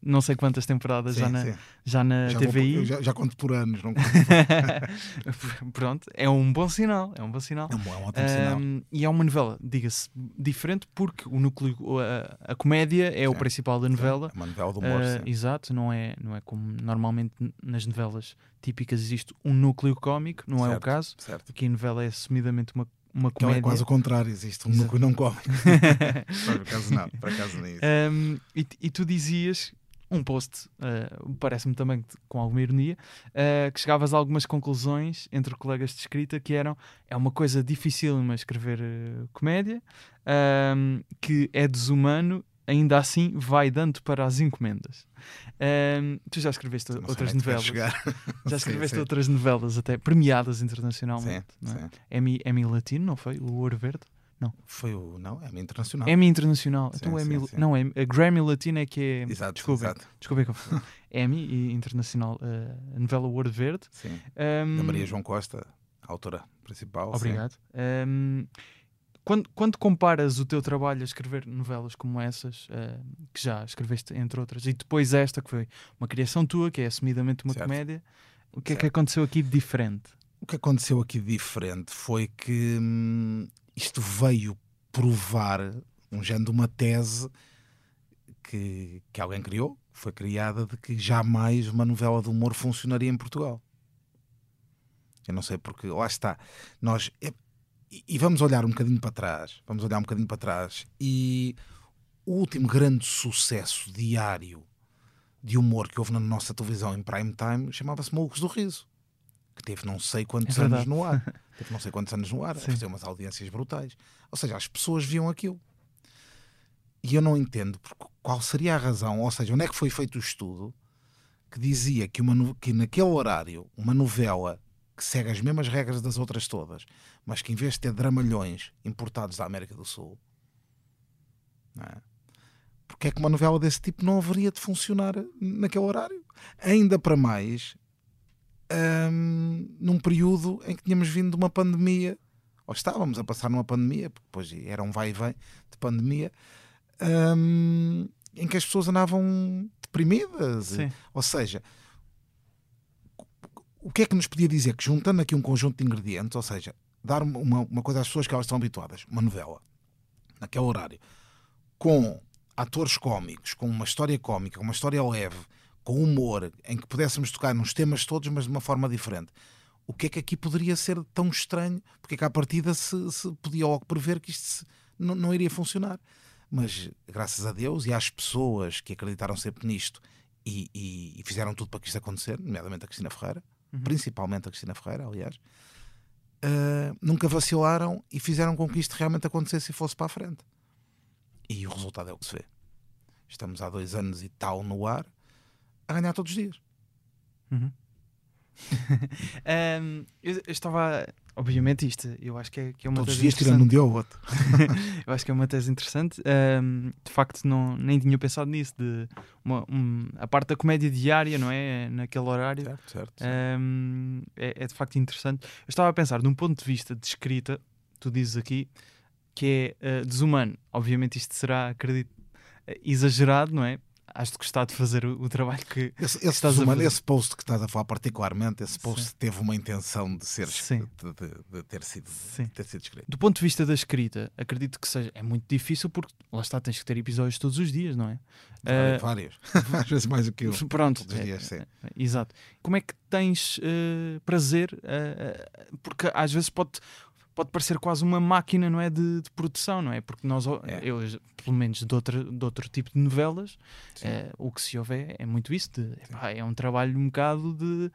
A: Não sei quantas temporadas já
B: Sim,
A: na,
B: sim.
A: já na
B: Já, vou por-
A: TVI.
B: eu já, já conto por anos, não conto. [laughs]
A: Pronto, é um bom sinal, é um bom sinal.
B: É um, é um ótimo sinal.
A: Ahm, e é uma novela, diga-se, diferente porque o núcleo, a, a comédia é o
B: Sim.
A: principal da novela.
B: É uma novela de humor, sim.
A: exato, não é, não é como normalmente nas novelas típicas existe um núcleo cómico, não é o
B: Certo.
A: caso.
B: Certo.
A: Aqui a novela é assumidamente uma, uma comédia.
B: é quase o contrário, existe um
A: Exato.
B: não come. [laughs] por acaso não, por acaso nem isso.
A: Um, e, e tu dizias um post, uh, parece-me também com alguma ironia, uh, que chegavas a algumas conclusões entre colegas de escrita que eram é uma coisa difícil escrever uh, comédia, um, que é desumano, ainda assim vai dando para as encomendas. Um, tu já escreveste
B: Não
A: outras
B: é que
A: novelas, [laughs] já
B: Sim,
A: escreveste
B: sim.
A: outras novelas até premiadas
B: Sim,
A: internacionalmente, não é?
B: sim.
A: Emmy, Emmy Latino, não foi? O Ouro Verde?
B: Foi o. Não, é minha internacional.
A: Emmy Internacional.
B: Sim,
A: então,
B: sim,
A: Emmy,
B: sim.
A: não, é a Grammy Latina é que é.
B: Exato,
A: desculpa,
B: exato.
A: desculpa, confusão. [laughs] Emmy e Internacional, eh, a novela Ouro Verde.
B: Sim.
A: Ahm,
B: Da Maria João Costa, autora principal. sim.
A: Obrigado. Ahm, quando, quando comparas o teu trabalho a escrever novelas como essas, eh, que já escreveste entre outras, e depois esta, que foi uma criação tua, que é assumidamente uma
B: Certo.
A: comédia, o que é que
B: Certo.
A: aconteceu aqui de diferente?
B: O que aconteceu aqui de diferente foi que hum, isto veio provar um género de uma tese que, que alguém criou, foi criada, de que jamais uma novela de humor funcionaria em Portugal. Eu não sei porque, lá está, nós. E, e vamos olhar um bocadinho para trás, vamos olhar um bocadinho para trás, e o último grande sucesso diário de humor que houve na nossa televisão em prime time chamava-se Malucos do Riso que teve não sei quantos
A: É
B: anos no ar. [laughs] Teve não sei quantos anos no ar, a fazer umas audiências brutais. Ou seja, as pessoas viam aquilo. E eu não entendo porque, qual seria a razão, ou seja, onde é que foi feito o estudo que dizia que, uma, que naquele horário uma novela que segue as mesmas regras das outras todas, mas que em vez de ter dramalhões importados da América do Sul, não é? porque é que uma novela desse tipo não haveria de funcionar naquele horário? Ainda para mais, hum, num período em que tínhamos vindo de uma pandemia, ou estávamos a passar numa pandemia, porque depois era um vai e vem de pandemia, hum, em que as pessoas andavam deprimidas.
A: Sim.
B: Ou seja, o que é que nos podia dizer? Que juntando aqui um conjunto de ingredientes, ou seja, dar uma, uma coisa às pessoas que elas estão habituadas, uma novela, naquele horário, com atores cómicos, com uma história cómica, uma história leve, com humor, em que pudéssemos tocar nos temas todos, mas de uma forma diferente. O que é que aqui poderia ser tão estranho? Porque é que à partida se, se podia logo prever que isto se- não, não iria funcionar. Mas graças a Deus e às pessoas que acreditaram sempre nisto e, e- e fizeram tudo para que isto acontecer, nomeadamente a Cristina Ferreira,
A: Uhum.
B: principalmente a Cristina Ferreira, aliás, ah, nunca vacilaram e fizeram com que isto realmente acontecesse e fosse para a frente. E o resultado é o que se vê. Estamos há dois anos e tal no ar a ganhar todos os dias.
A: Uhum. [laughs] Ahm, eu, eu estava, obviamente, isto eu acho que é, que é uma
B: todos os dias, tirando um dia ao outro. [laughs]
A: eu acho que é uma tese interessante. Ahm, de facto, não, nem tinha pensado nisso. De uma, um- a parte da comédia diária, não é? Naquele horário.
B: Certo, certo.
A: Ahm, é, é de facto interessante. Eu estava a pensar, de um ponto de vista de escrita, tu dizes aqui que é ah, desumano. Obviamente, isto será, acredito, exagerado, não é? Has de gostar de fazer o, o trabalho que,
B: Esse,
A: que
B: esse,
A: estás a
B: desumano-
A: fazer.
B: esse post que estás a falar particularmente, esse post
A: Sim.
B: teve uma intenção de ser de, de- de ter sido
A: Sim.
B: de ter sido escrito.
A: Do ponto de vista da escrita, acredito que seja é muito difícil porque lá está, tens que ter episódios todos os dias, não é? Eh,
B: Vários. [laughs] Às vezes mais do que eu.
A: Pronto,
B: todos os dias, sim.
A: é, é, exato. Como é que tens eh, prazer? eh, porque às vezes pode, pode parecer quase uma máquina, não é? De, de produção, não é? Porque nós,
B: É.
A: eu, pelo menos de, outra, de outro tipo de novelas, eh, o que se ouve é, é muito isso. De, epá, é um trabalho um bocado de.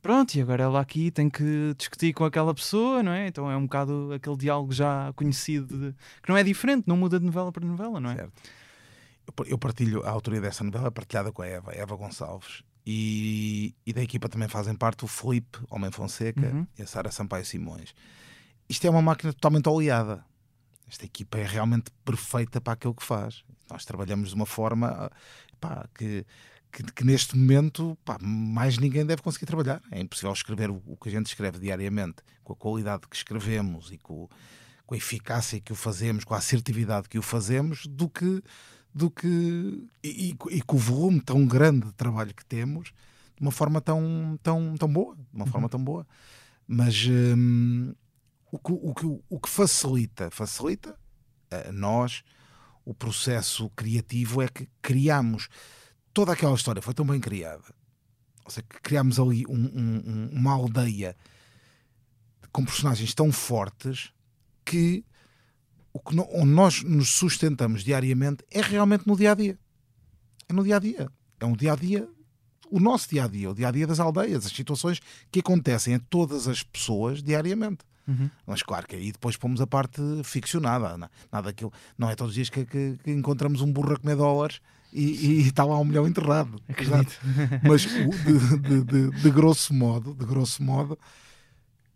A: Pronto, e agora ela aqui tem que discutir com aquela pessoa, não é? Então é um bocado aquele diálogo já conhecido, de- que não é diferente, não muda de novela para novela, não é?
B: Certo. Eu par- Eu partilho a autoria dessa novela é partilhada com a Eva, Eva Gonçalves. E, e da equipa também fazem parte o Felipe Homem Fonseca
A: Uhum.
B: e a Sara Sampaio Simões. Isto é uma máquina totalmente oleada. Esta equipa é realmente perfeita para aquilo que faz. Nós trabalhamos de uma forma pá, que, que, que neste momento pá, mais ninguém deve conseguir trabalhar. É impossível escrever o, o que a gente escreve diariamente, com a qualidade que escrevemos e com, com a eficácia que o fazemos, com a assertividade que o fazemos, do que, do que e, e- e com o volume tão grande de trabalho que temos, de uma forma tão, tão, tão boa, de uma forma tão boa. Mas hum, o, que, o, que, o que facilita, facilita a nós o processo criativo é que criamos toda aquela história, foi tão bem criada. Ou seja, que criámos ali um- um- um- uma aldeia com personagens tão fortes que o que no- onde nós nos sustentamos diariamente é realmente no dia a dia. É no dia a dia. É um dia a dia, o nosso dia a dia, o dia a dia das aldeias, as situações que acontecem a todas as pessoas diariamente.
A: Uhum.
B: Mas claro que aí depois pomos a parte ficcionada. na- Nada daquilo. Não é todos os dias que, que- que encontramos um burro a comer dólares e, está lá um milhão enterrado.
A: Acredito.
B: Mas de, de- de- de grosso modo, de grosso modo,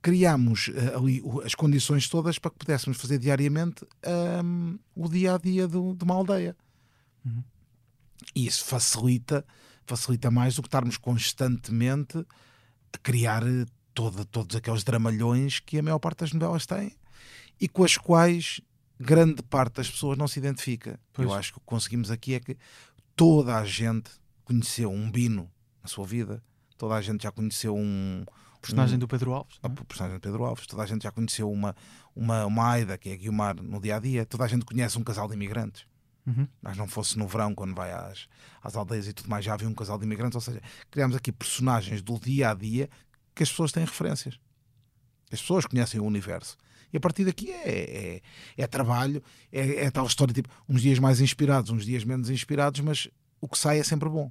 B: criámos eh, ali as condições todas para que pudéssemos fazer diariamente hum, o dia a dia do- de uma aldeia.
A: Uhum.
B: E isso facilita, facilita mais do que estarmos constantemente a criar todos aqueles dramalhões que a maior parte das novelas tem e com as quais grande parte das pessoas não se identifica.
A: Pois.
B: Eu acho que o que conseguimos aqui é que toda a gente conheceu um Bino na sua vida, toda a gente já conheceu um,
A: Personagem
B: um-
A: do Pedro Alves.
B: a
A: é?
B: personagem de Pedro Alves, toda a gente já conheceu uma, uma, uma Aida, que é a Guilmar, no dia a dia, toda a gente conhece um casal de imigrantes.
A: Uhum.
B: Mas não fosse no verão, quando vai às, às aldeias e tudo mais, já havia um casal de imigrantes. Ou seja, criámos aqui personagens do dia a dia que as pessoas têm referências. As pessoas conhecem o universo. E a partir daqui é, é, é trabalho, é, é tal história tipo uns dias mais inspirados, uns dias menos inspirados, mas o que sai é sempre bom.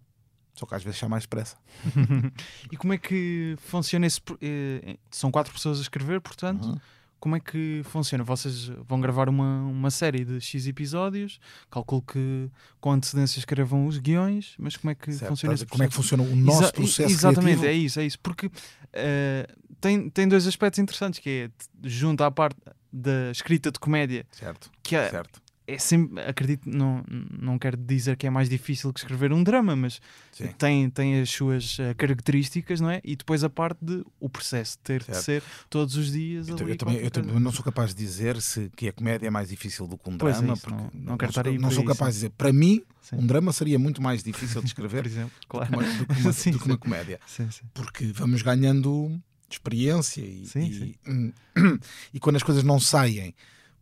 B: Só que às vezes sai mais depressa. [laughs]
A: E como é que funciona esse. eh, São quatro pessoas a escrever, portanto.
B: Uhum.
A: Como é que funciona? Vocês vão gravar uma, uma série de X episódios, calculo que com antecedência escrevam os guiões, mas como é que
B: Certo?
A: funciona
B: ver Como é que funciona o nosso
A: Exa-
B: processo
A: Exatamente,
B: criativo?
A: é isso, é isso. Porque eh, tem, tem dois aspectos interessantes, que é junto à parte da escrita de comédia,
B: Certo,
A: que é,
B: certo.
A: É sempre, acredito, não, não quero dizer que é mais difícil que escrever um drama, mas
B: Sim.
A: tem, tem as suas eh, características, não é? E depois a parte de o processo ter de
B: Certo.
A: ser todos os dias.
B: Eu, eu também, eu também não sou capaz de dizer se que a comédia é mais difícil do que um
A: Pois é
B: drama,
A: isso,
B: porque
A: não- não quero
B: sou,
A: estar aí
B: não sou capaz
A: sim.
B: de dizer. Para mim,
A: Sim.
B: um drama seria muito mais difícil de [laughs] escrever
A: Por exemplo,
B: do que uma, do que uma- [laughs]
A: Sim,
B: do que
A: sim.
B: uma comédia,
A: Sim, sim.
B: porque vamos ganhando experiência e, e, [clears throat] e quando as coisas não saem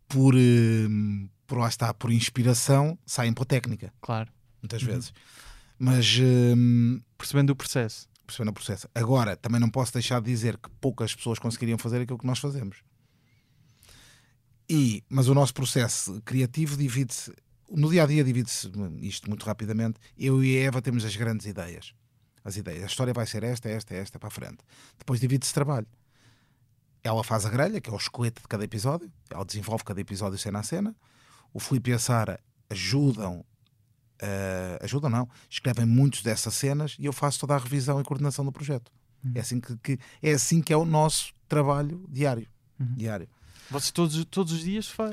B: por, hum, por lá está, por inspiração, saem por técnica,
A: Claro.
B: muitas
A: Uhum.
B: vezes. Mas hum,
A: Percebendo o processo.
B: percebendo o processo. Agora, também não posso deixar de dizer que poucas pessoas conseguiriam fazer aquilo que nós fazemos. E, mas o nosso processo criativo divide-se, no dia a dia divide-se isto muito rapidamente. Eu e a Eva temos as grandes ideias. As ideias. A história vai ser esta, esta, esta para a frente. Depois divide-se trabalho. Ela faz a grelha, que é o esqueleto de cada episódio. Ela desenvolve cada episódio cena a cena. O Filipe e a Sara ajudam eh, ajudam não, escrevem muitos dessas cenas e eu faço toda a revisão e coordenação do projeto.
A: Uhum.
B: É, assim que, que- é assim que é o nosso trabalho diário.
A: Uhum.
B: diário.
A: Vocês todos, todos os dias fa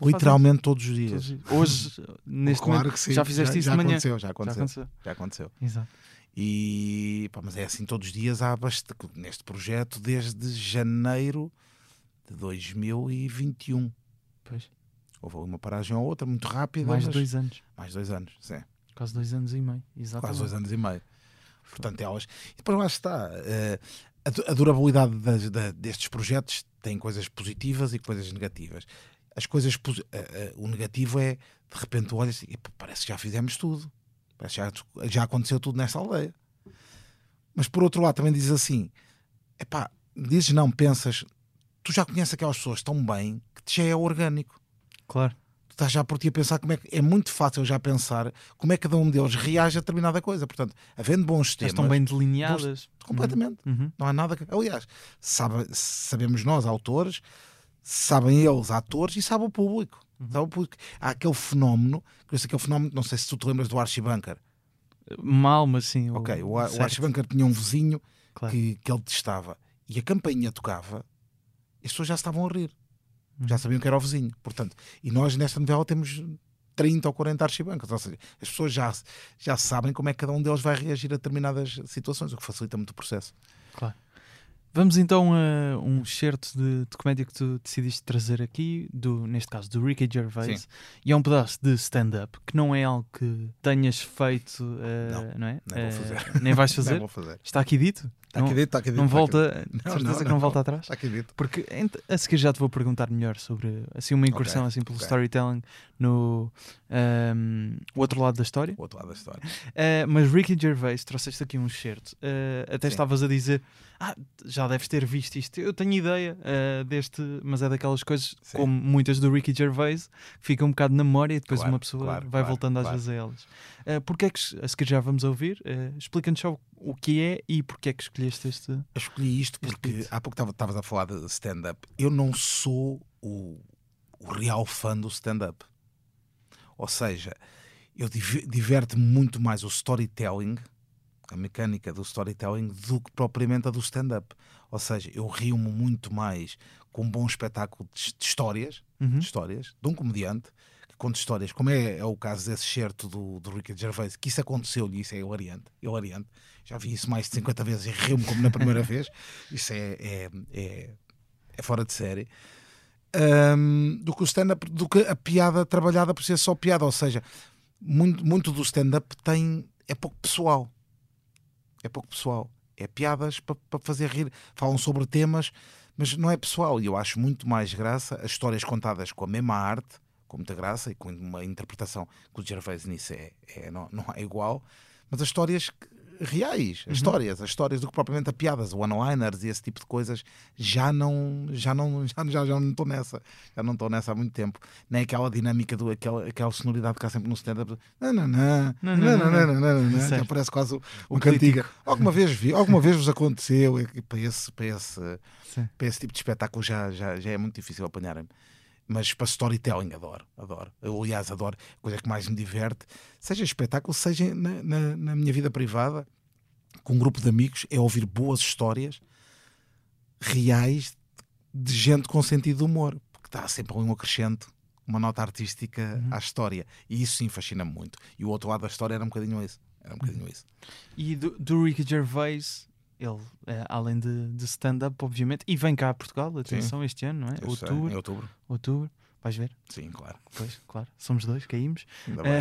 B: Literalmente todos os
A: fazem-
B: dias.
A: todos os dias. Hoje, neste
B: claro
A: momento,
B: que sim.
A: já fizeste
B: já,
A: isso
B: já
A: de manhã.
B: Aconteceu, já
A: Já
B: aconteceu.
A: aconteceu.
B: Já aconteceu.
A: Exato.
B: E, pá, mas é assim todos os dias há bastante, neste projeto desde janeiro de 2021.
A: Pois.
B: Houve uma paragem ou outra muito rápida.
A: Mais de
B: mas-
A: dois anos.
B: mais dois anos, sim.
A: Quase dois anos e meio, exatamente.
B: Quase dois anos e meio. Portanto, elas. E depois lá está. eh, a du- a durabilidade das- da- destes projetos tem coisas positivas e coisas negativas. As coisas. eh, eh, o negativo é, de repente, olhas e "Epá, parece que já fizemos tudo. Parece que já, já aconteceu tudo nesta aldeia. Mas por outro lado, também dizes assim: epá, dizes não, pensas, tu já conheces aquelas pessoas tão bem que já é orgânico
A: Claro.
B: tu estás já por ti a pensar como é que é muito fácil já pensar como é que cada um deles reage a determinada coisa. Portanto, havendo bons temas,
A: estão bem delineadas.
B: completamente,
A: Uhum.
B: não há nada que. Aliás, sabe- sabemos nós, autores, sabem eles, atores, e sabe o público.
A: Uhum.
B: Sabe o público. Há aquele fenómeno, que aquele fenómeno, não sei se tu te lembras do Archie Bunker.
A: Mal, mas sim. o-
B: Ok, o,
A: certo,
B: tinha um vizinho
A: claro.
B: que, que ele testava e a campainha tocava e as pessoas já estavam a rir. Já sabiam que era o vizinho. Portanto, e nós nesta novela temos 30 ou 40 archibancos. Ou seja, as pessoas já, já sabem como é que cada um deles vai reagir a determinadas situações, o que facilita muito o processo.
A: Vamos então a um excerto de, de comédia que tu decidiste trazer aqui, do, neste caso do Ricky Gervais,
B: Sim.
A: e é um pedaço de stand-up que não é algo que tenhas feito, eh, não, é?
B: nem vou
A: Eh,
B: fazer.
A: nem vais [laughs]
B: Não
A: fazer?
B: vou fazer.
A: Está aqui dito?
B: Está
A: não,
B: aqui dito, está aqui dito.
A: não
B: aqui
A: volta,
B: Não,
A: certeza
B: não,
A: que não volta atrás?
B: Está aqui dito.
A: Porque a seguir já te vou perguntar melhor sobre assim uma incursão
B: Ok,
A: assim pelo
B: ok.
A: storytelling no ehm, o outro lado da história.
B: O outro lado da história.
A: Uh, [laughs] mas Ricky Gervais, trouxeste aqui um excerto. Uh, até
B: Sim.
A: estavas a dizer, ah, já deves ter visto isto. Eu tenho ideia uh, deste, mas é daquelas coisas,
B: Sim.
A: como muitas do Ricky Gervais, que ficam um bocado na memória e depois
B: Claro,
A: uma pessoa
B: claro,
A: vai
B: claro,
A: voltando às vezes a elas. Uh, porque é que, a seguir já vamos ouvir, uh, explica-nos só o que é e porque é que escolheste este.
B: Eu escolhi isto porque
A: beat.
B: há pouco estava- estavas a falar de stand-up. Eu não sou o, o real fã do stand-up. Ou seja, eu div- diverte-me muito mais o storytelling, a mecânica do storytelling, do que propriamente a do stand-up. Ou seja, eu rio-me muito mais com um bom espetáculo de, de histórias,
A: Uhum.
B: de histórias, de um comediante que conta histórias, como é, é o caso desse certo do, do Ricky Gervais, que isso aconteceu-lhe, isso é hilariante, hilariante. Já vi isso mais de 50 vezes e rio-me como na primeira [laughs] vez. Isso é, é, é, é fora de série. Ahm, do que o stand-up, do que a piada trabalhada por ser só piada, ou seja, muito, muito do stand-up tem é pouco pessoal. É pouco pessoal. É piadas para fazer rir. Falam sobre temas, mas não é pessoal. E eu acho muito mais graça as histórias contadas com a mesma arte, com muita graça e com uma interpretação que o Gervais nisso é, é- não, não é igual, mas as histórias que- reais, uhum. histórias, as histórias do que propriamente a piadas, one-liners e esse tipo de coisas, já não, já não, [laughs] já, já, já não estou nessa, já não estou nessa há muito tempo. Nem aquela dinâmica do aquela, aquela sonoridade que há sempre no stand-up, que aparece quase um cantiga. Alguma vez vi, alguma vez vos aconteceu e para esse, para esse,
A: Sim.
B: para esse tipo de espetáculo já, já, já é muito difícil apanharem-me. Mas para storytelling adoro, adoro. Eu, aliás, adoro. A coisa que mais me diverte, seja espetáculo, seja na, na, na minha vida privada, com um grupo de amigos, é ouvir boas histórias reais de gente com sentido de humor. Porque está sempre ali um acrescento, uma nota artística
A: Uhum.
B: à história. E isso sim fascina-me muito. E o outro lado da história era um bocadinho isso. Era um bocadinho isso.
A: E do, do Ricky Gervais, ele, eh, além de, de stand-up, obviamente, e vem cá a Portugal, atenção, este ano, não é?
B: Eu sei,
A: Outubro,
B: Em outubro.
A: outubro, vais ver?
B: Sim, claro.
A: Pois, claro, somos dois, caímos.
B: Ainda bem.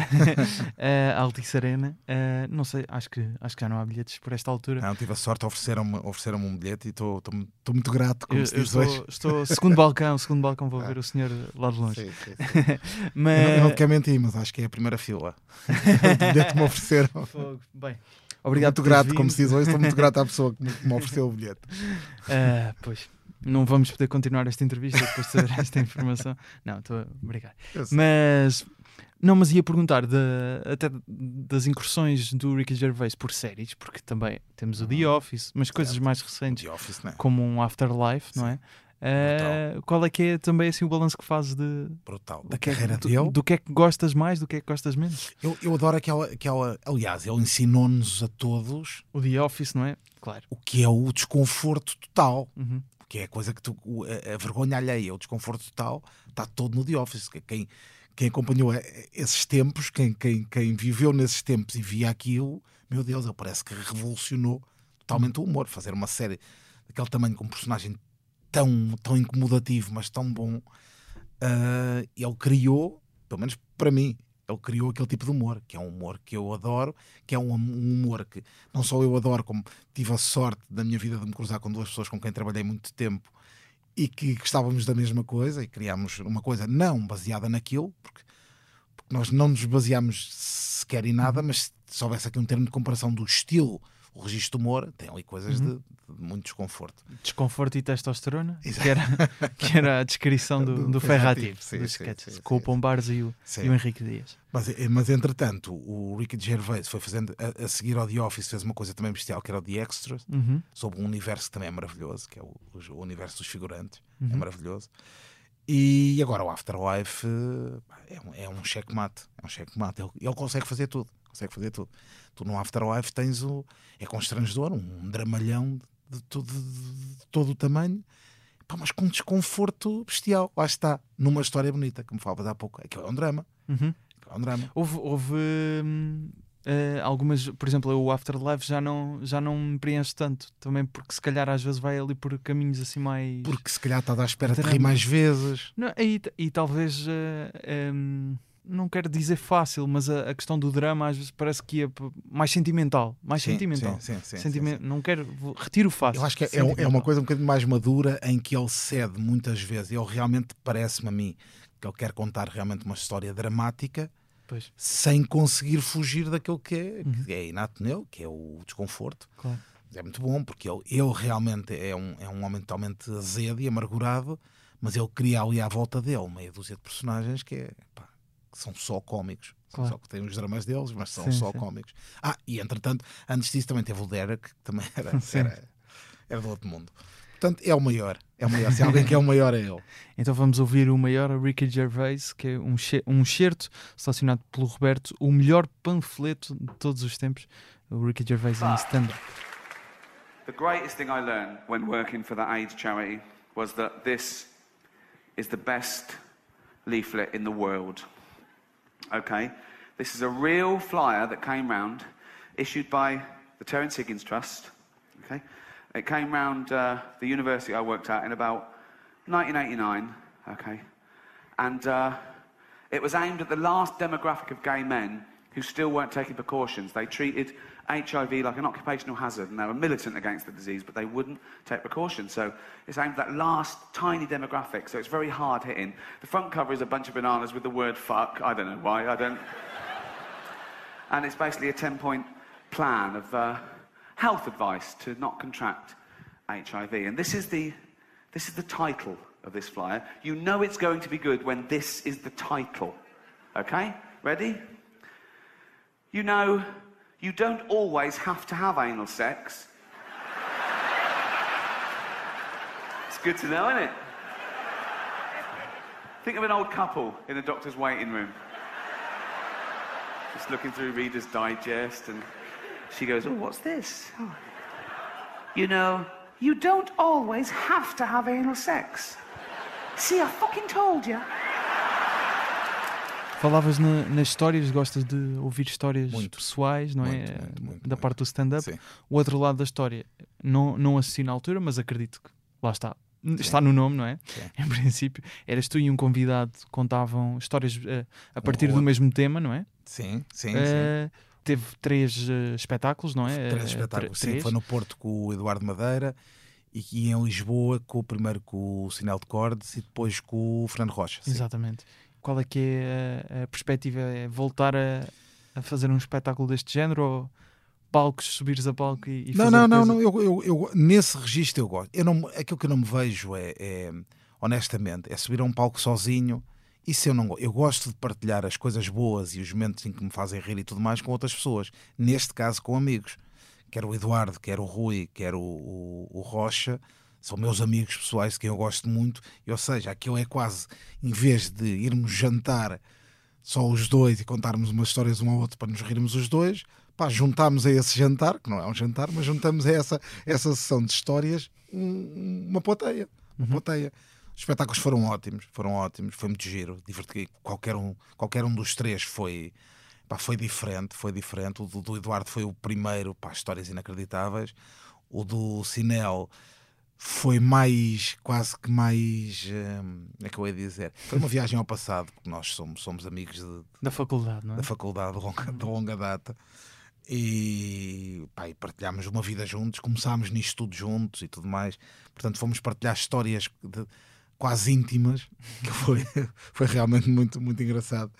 A: Eh, [laughs] a Altice Arena, eh, não sei, acho que, acho que já não há bilhetes por esta altura.
B: Não, tive a sorte, ofereceram-me ofereceram um bilhete e estou muito grato, como
A: eu,
B: se
A: eu
B: diz
A: estou, estou segundo balcão, [laughs] segundo balcão, vou
B: Ah.
A: ver o senhor lá de longe.
B: Sim, sim, sim. [laughs] Eu,
A: Mas,
B: eu não te quero mentir, mas acho que é a primeira fila. o bilhete me ofereceram.
A: Fogo. Bem,
B: Obrigado,
A: obrigado
B: muito grato,
A: teres
B: como
A: vindo.
B: se diz hoje, estou muito grato à pessoa que me, que me [laughs] ofereceu o bilhete.
A: Ah, pois, não vamos poder continuar esta entrevista depois de saber esta informação. Não, estou
B: sei.
A: Mas, não, mas ia perguntar da- até das incursões do Ricky Gervais por séries, porque também temos o The Office, mas coisas
B: Ah,
A: mais recentes,
B: The Office, não é?
A: como um Afterlife, não é? Ah, qual é que é também assim o balanço que fazes de
B: Brutal.
A: do
B: Da
A: que é-
B: carreira
A: do,
B: dele.
A: do que é que gostas mais, do que é que gostas menos?
B: Eu, eu adoro aquela, aquela. Aliás, ele ensinou-nos a todos
A: O The Office, não é? Claro.
B: o que é o desconforto total.
A: Uhum.
B: que é a coisa que tu, a, a vergonha alheia, o desconforto total, está todo no The Office. Que Quem, quem acompanhou eh, esses tempos, quem, quem, quem viveu nesses tempos e via aquilo, meu Deus, ele parece que revolucionou totalmente o humor. Fazer uma série daquele tamanho com um personagem tão, tão incomodativo, mas tão bom, ah, ele criou, pelo menos para mim, Ele criou aquele tipo de humor, que é um humor que eu adoro, que é um humor que não só eu adoro, como tive a sorte da minha vida de me cruzar com duas pessoas com quem trabalhei muito tempo e que gostávamos da mesma coisa e criámos uma coisa não baseada naquilo, porque, porque nós não nos baseámos sequer em nada, mas se houvesse aqui um termo de comparação do estilo o registro de humor tem ali coisas uhum. de, de, muito desconforto.
A: Desconforto e testosterona, que era, que era a descrição do, do, do Ferrati, dos sketches, com o Pombares e o, e o Henrique Dias.
B: Mas, eh, mas entretanto, o Ricky Gervais foi fazendo, a, a, seguir ao The Office, fez uma coisa também bestial, que era o The Extras, uhum. sobre um universo que também é maravilhoso, que é o, o universo dos figurantes, é uhum. é maravilhoso. E agora o Afterlife eh, é um, é um checkmate, é um checkmate. Ele, ele consegue fazer tudo, consegue fazer tudo. Tu no Afterlife tens o. É constrangedor, um dramalhão de, de, de, todo o tamanho, pá, mas com um desconforto bestial. Lá está, numa história bonita, que me falava há pouco. Aquilo é um drama. Uhum. É um drama.
A: Houve. houve Uh, algumas, por exemplo, o Afterlife já não, já não me preenche tanto, também porque se calhar às vezes vai ali por caminhos assim mais.
B: Porque se calhar está à espera de rir mais vezes.
A: Não, e, e talvez. Uh, um, não quero dizer fácil, mas a, a, questão do drama às vezes parece que é mais sentimental. Mais sim, sentimental. Sim, sim, Sentiment... sim, Não quero. Retiro fácil.
B: Eu acho que é, é, uma coisa um bocadinho mais madura em que ele cede muitas vezes. Ele realmente parece-me a mim que ele quer contar realmente uma história dramática pois. sem conseguir fugir daquilo que é, uhum. que é inato nele, que é o desconforto. Claro. É muito bom porque ele, ele realmente é um, é um homem totalmente azedo e amargurado, mas ele cria ali à volta dele meia dúzia de personagens que é. Pá, que são só cómicos. Claro. Só que têm os dramas deles, mas são sim, só sim. cómicos. Ah, e entretanto, antes disso também teve o Derek, que também [laughs] era, era, era do outro mundo. Portanto, é o maior. É o maior. Se alguém que é o maior, é ele. [laughs]
A: Então vamos ouvir o maior, Ricky Gervais, que é um, um certo selecionado pelo Roberto, o melhor panfleto de todos os tempos, o Ricky Gervais em stand-up.
D: The greatest thing I learned when working for the AIDS charity was that this is the best leaflet in the world. Okay? This is a real flyer that came round, issued by the Terence Higgins Trust. Okay? It came round uh, the university I worked at in about 1989. Okay? And uh, it was aimed at the last demographic of gay men who still weren't taking precautions. They treated HIV like an occupational hazard, and they were militant against the disease, but they wouldn't take precautions. So it's aimed at that last tiny demographic, so it's very hard hitting. The front cover is a bunch of bananas with the word fuck. I don't know why, I don't. [laughs] and it's basically a 10 point plan of uh, health advice to not contract HIV. And this is, the, this is the title of this flyer. You know it's going to be good when this is the title. Okay? Ready? You know you don't always have to have anal sex. it's good to know, isn't it? Think of an old couple in a doctor's waiting room. Just looking through Reader's Digest, and she goes, Oh, what's this? Oh. You know, you don't always have to have anal sex. See, I fucking told you.
A: Falavas na, nas histórias, gostas de ouvir histórias muito, pessoais, não é? Muito, muito, da parte do stand-up. O outro lado da história, não, não assisti na altura, mas acredito que lá está. Sim. Está no nome, não é? Sim. [laughs] Em princípio, eras tu e um convidado contavam histórias uh, a partir um do mesmo tema, não é?
B: Sim, sim, uh, sim.
A: Teve três uh, espetáculos, não é?
B: Três espetáculos, sim. Foi no Porto com o Eduardo Madeira e em Lisboa com o primeiro com o Sinal de Cordes e depois com o Fernando Rocha.
A: Sim. Exatamente. Qual é que é a, a perspectiva? É voltar a, a, fazer um espetáculo deste género ou palcos, subires a palco e, e
B: não, não, não, não, eu, eu, eu, nesse registro eu gosto. Eu não, aquilo que eu não me vejo é, é, honestamente, é subir a um palco sozinho. Isso eu não gosto. Eu gosto de partilhar as coisas boas e os momentos em que me fazem rir e tudo mais com outras pessoas. Neste caso, com amigos. Quer o Eduardo, quer o Rui, quer o, o, o Rocha são meus amigos pessoais de quem eu gosto muito, ou seja, aquilo é quase, em vez de irmos jantar só os dois e contarmos umas histórias um ao outro para nos rirmos os dois, pá, juntámos a esse jantar, que não é um jantar, mas juntamos a essa, essa sessão de histórias uma plateia. Uma uhum. plateia. Os espetáculos foram ótimos, foram ótimos, foi muito giro, divertido. Qualquer um, qualquer um dos três foi, pá, foi diferente, foi diferente. O do, do Eduardo foi o primeiro, pá, histórias inacreditáveis. O do Sinel foi mais, quase que mais, hum, é que eu ia dizer? Foi uma viagem ao passado, porque nós somos, somos amigos de-
A: Da faculdade, não é?
B: da faculdade de longa, de longa data e, pá, e partilhámos uma vida juntos, começámos nisto tudo juntos e tudo mais. Portanto, fomos partilhar histórias de- quase íntimas, [laughs] que foi, foi realmente muito, muito engraçado.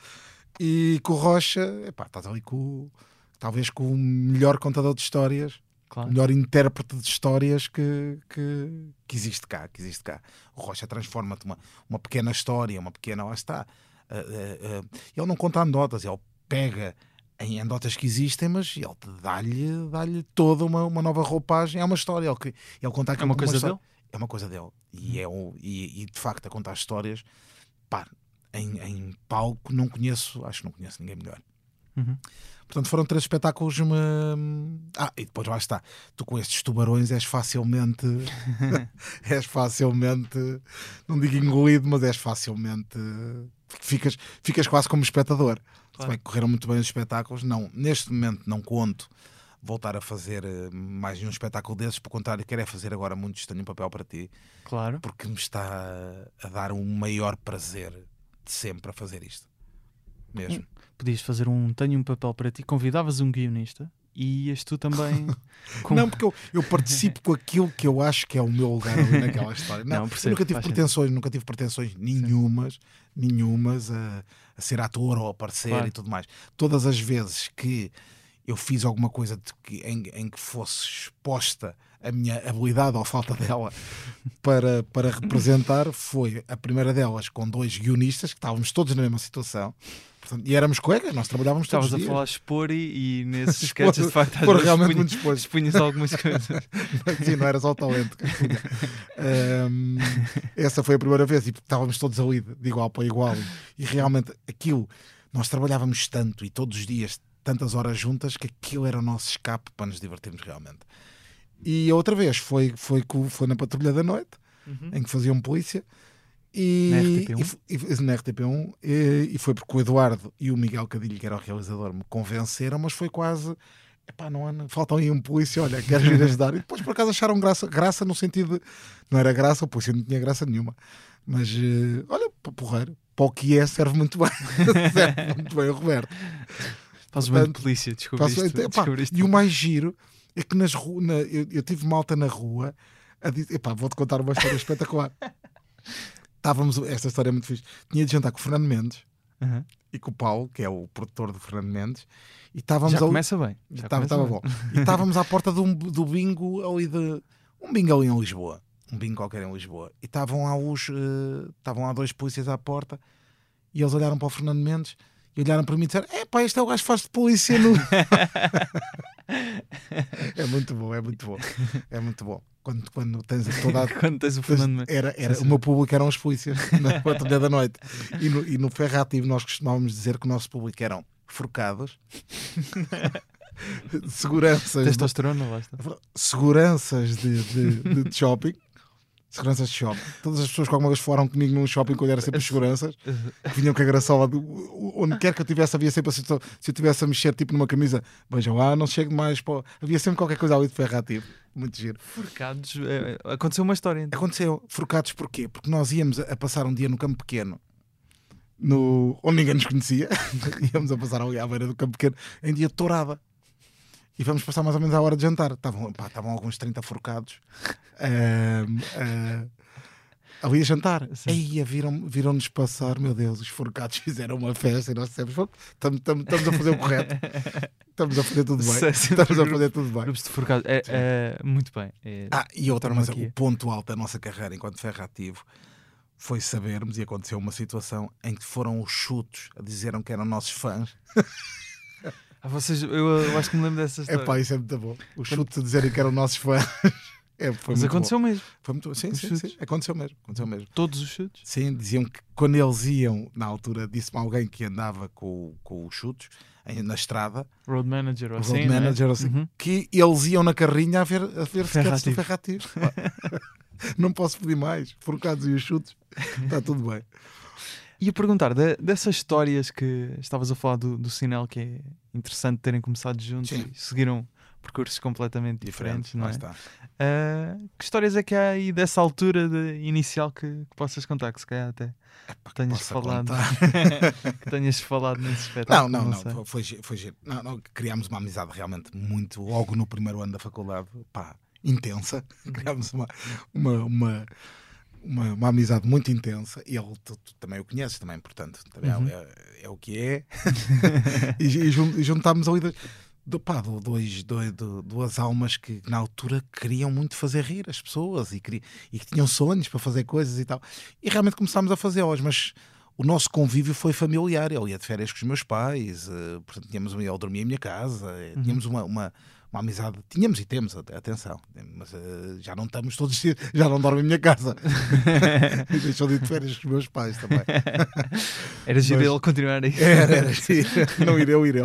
B: E com o Rocha, epá, estás ali com, talvez com o melhor contador de histórias
A: Claro.
B: melhor intérprete de histórias que, que, que existe cá, que existe cá. O Rocha transforma-te uma, uma pequena história, uma pequena, lá está. Ah, ah, ah, ele não conta anedotas, ele pega em anedotas que existem, mas ele dá-lhe dá toda uma, uma nova roupagem. É uma história. Ele, que- ele conta
A: É
B: aquilo
A: uma
B: como
A: coisa
B: história-
A: dele?
B: É uma coisa dele. E, é um, e, e, de facto, a contar histórias, pá, em, em palco, não conheço, acho que não conheço ninguém melhor.
A: Uhum.
B: Portanto, foram três espetáculos. hum, Ah, e depois lá está. Tu com estes tubarões és facilmente. [laughs] [laughs] és facilmente. Não digo engolido, mas és facilmente. Ficas, ficas quase como espectador. Se
A: Claro.
B: bem que correram muito bem os espetáculos. Não, neste momento não conto voltar a fazer eh, mais nenhum espetáculo desses. Por contrário, quero é fazer agora muitos. Tenho um papel para ti.
A: Claro.
B: Porque me está a dar um maior prazer de sempre a fazer isto. Mesmo.
A: Podias fazer um Tenho um papel para ti, convidavas um guionista e ias tu também. [laughs] com-
B: Não, porque eu, eu participo com aquilo que eu acho que é o meu lugar naquela história. [laughs] Não,
A: Não, percebo,
B: nunca tive pretensões, nunca tive pretensões nenhumas, nenhumas a, a ser ator ou a aparecer
A: Claro.
B: e tudo mais. Todas as vezes que eu fiz alguma coisa que, em, em que fosse exposta a minha habilidade ou falta dela [laughs] para, para representar foi a primeira delas com dois guionistas que estávamos todos na mesma situação Portanto, e éramos colegas, nós trabalhávamos todos
A: Estavas
B: os
A: a
B: dias.
A: falar expor e, e nesses [laughs] sketches de facto às
B: expor
A: vezes
B: realmente
A: expunha-
B: muito exposto.
A: expunhas algumas coisas. [laughs]
B: Sim, não era só o talento. Ahm, essa foi a primeira vez e estávamos todos ali de igual para igual. E realmente aquilo, nós trabalhávamos tanto e todos os dias, tantas horas juntas, que aquilo era o nosso escape para nos divertirmos realmente. E a outra vez foi, foi, foi na Patrulha da Noite, em que faziam polícia. E,
A: Na RTP1?
B: e e, na RTP1 e, foi porque o Eduardo e o Miguel Cadilho, que era o realizador, me convenceram, mas foi quase epá, não, há- falta aí um polícia, olha, queres vir ajudar? E depois por acaso acharam graça, graça no sentido de não era graça, o polícia não tinha graça nenhuma, mas eh, olha, para porreiro, para o que é, serve muito bem, [laughs] serve muito bem o Roberto. Portanto,
A: muito polícia, descobriste.
B: Faço- epá,
A: descobriste
B: e o mais giro é que nas ru- na- eu, eu tive malta na rua a dizer, epá, vou-te contar uma história espetacular. Estávamos, esta história é muito fixe. Tinha de jantar com o Fernando Mendes
A: Aham.
B: e com o Paulo, que é o produtor do Fernando Mendes, e estávamos
A: Já começa bem. Já
B: Estava,
A: começa
B: estava
A: bem.
B: bom. E estávamos à [laughs] porta um- do bingo ali de. Um bingo ali em Lisboa. Um bingo qualquer em Lisboa. E estavam lá os. eh, estavam lá dois polícias à porta e eles olharam para o Fernando Mendes e olharam para mim e disseram: É pá, este é o gajo que faz de polícia no. [laughs] [laughs] é muito bom, é muito bom. É muito bom. Quando, quando tens toda a. [laughs]
A: Quando tens o Fernando Mendes.
B: Era, era,
A: Sim,
B: o
A: sim.
B: meu público eram os polícias [laughs] na [laughs] patrulha da noite. E no, e no Ferrativo nós costumávamos dizer que o nosso público eram forcados, seguranças,
A: Testosterona, está.
B: seguranças de, de- de shopping. Seguranças de shopping. Todas as pessoas que alguma vez foram comigo num shopping quando era sempre seguranças, vinham com a graçola, de- onde quer que eu tivesse, havia sempre a situação, se eu tivesse a mexer tipo numa camisa, vejam lá, não chego mais. Para... Havia sempre qualquer coisa ali de ferrativo. Muito giro.
A: Forcados. é, é, aconteceu uma história então.
B: Aconteceu, forcados porquê? Porque nós íamos a, passar um dia no campo pequeno, no, onde ninguém nos conhecia, [laughs] íamos a passar ali à beira do campo pequeno, em dia de tourada. E vamos passar mais ou menos à hora de jantar. Estavam, pá, estavam alguns 30 forcados ahm, ah, ali a jantar. Aí viram- viram-nos passar, meu Deus, os forcados [laughs] fizeram uma festa e nós dissemos: "Fogo, estamos, a fazer o correto, estamos a fazer tudo [laughs] bem.
A: Sim, sim,
B: Estamos a fazer tudo bem.
A: Grupos de forcados. É, é, muito bem. É,
B: Ah, e outra,
A: Torna
B: mas
A: aqui.
B: o ponto alto da nossa carreira enquanto ferrativo foi sabermos, e aconteceu uma situação em que foram os chutos a dizeram que eram nossos fãs.
A: Ah, vocês, eu, eu acho que me lembro dessa
B: É
A: história.
B: pá, isso é muito bom. Os chutos a dizerem que eram nossos fãs. É, foi
A: Mas aconteceu
B: bom.
A: mesmo.
B: Foi muito, sim, sim,
A: chutes.
B: sim, aconteceu mesmo. Aconteceu mesmo.
A: Todos os chutes.
B: Sim, diziam que quando eles iam, na altura, disse-me alguém que andava com, com os chutos em- na estrada,
A: Road manager ou assim.
B: road
A: é?
B: manager, assim,
A: Uhum.
B: que eles iam na carrinha a ver, a ver sketches do
A: Ferrativo. [laughs]
B: Não posso pedir mais. Forcados e os chutes, está tudo bem.
A: Ia perguntar, de- dessas histórias que estavas a falar do, do Sinel, que é interessante terem começado juntos
B: Sim.
A: e seguiram percursos completamente diferentes, não
B: lá
A: é? Uh, que histórias é que há aí dessa altura de inicial que, que possas contar? Que se calhar até tenhas falado, [laughs] que tenhas falado nesse [laughs]
B: Não,
A: espetáculo.
B: não, não,
A: sei.
B: foi- foi, foi giro. Não, não, criámos uma amizade realmente muito, logo no primeiro ano da faculdade, pá, intensa. [laughs] Criámos uma, uma, uma, uma, uma amizade muito intensa e ele, tu, tu também o conheces, também, portanto, também é-
A: Uhum.
B: é, é o que é. e, e juntámos ali do, pá, do- dois, dois, do- duas almas que na altura queriam muito fazer rir as pessoas e, queri- e que tinham sonhos para fazer coisas e tal. E realmente começámos a fazê-las, mas o nosso convívio foi familiar. Ele ia de férias com os meus pais, eh, portanto, tínhamos, ele dormia em minha casa, eh,
A: Uhum.
B: tínhamos uma, uma, uma amizade. Tínhamos e temos, at- atenção, mas eh, já não estamos todos [laughs] já não dorme em minha casa. [laughs] Deixou de ir de férias com os meus pais também. [laughs]
A: Era giro
B: Mas-
A: ele continuar aí.
B: Era, era assim. Não ir eu, ir.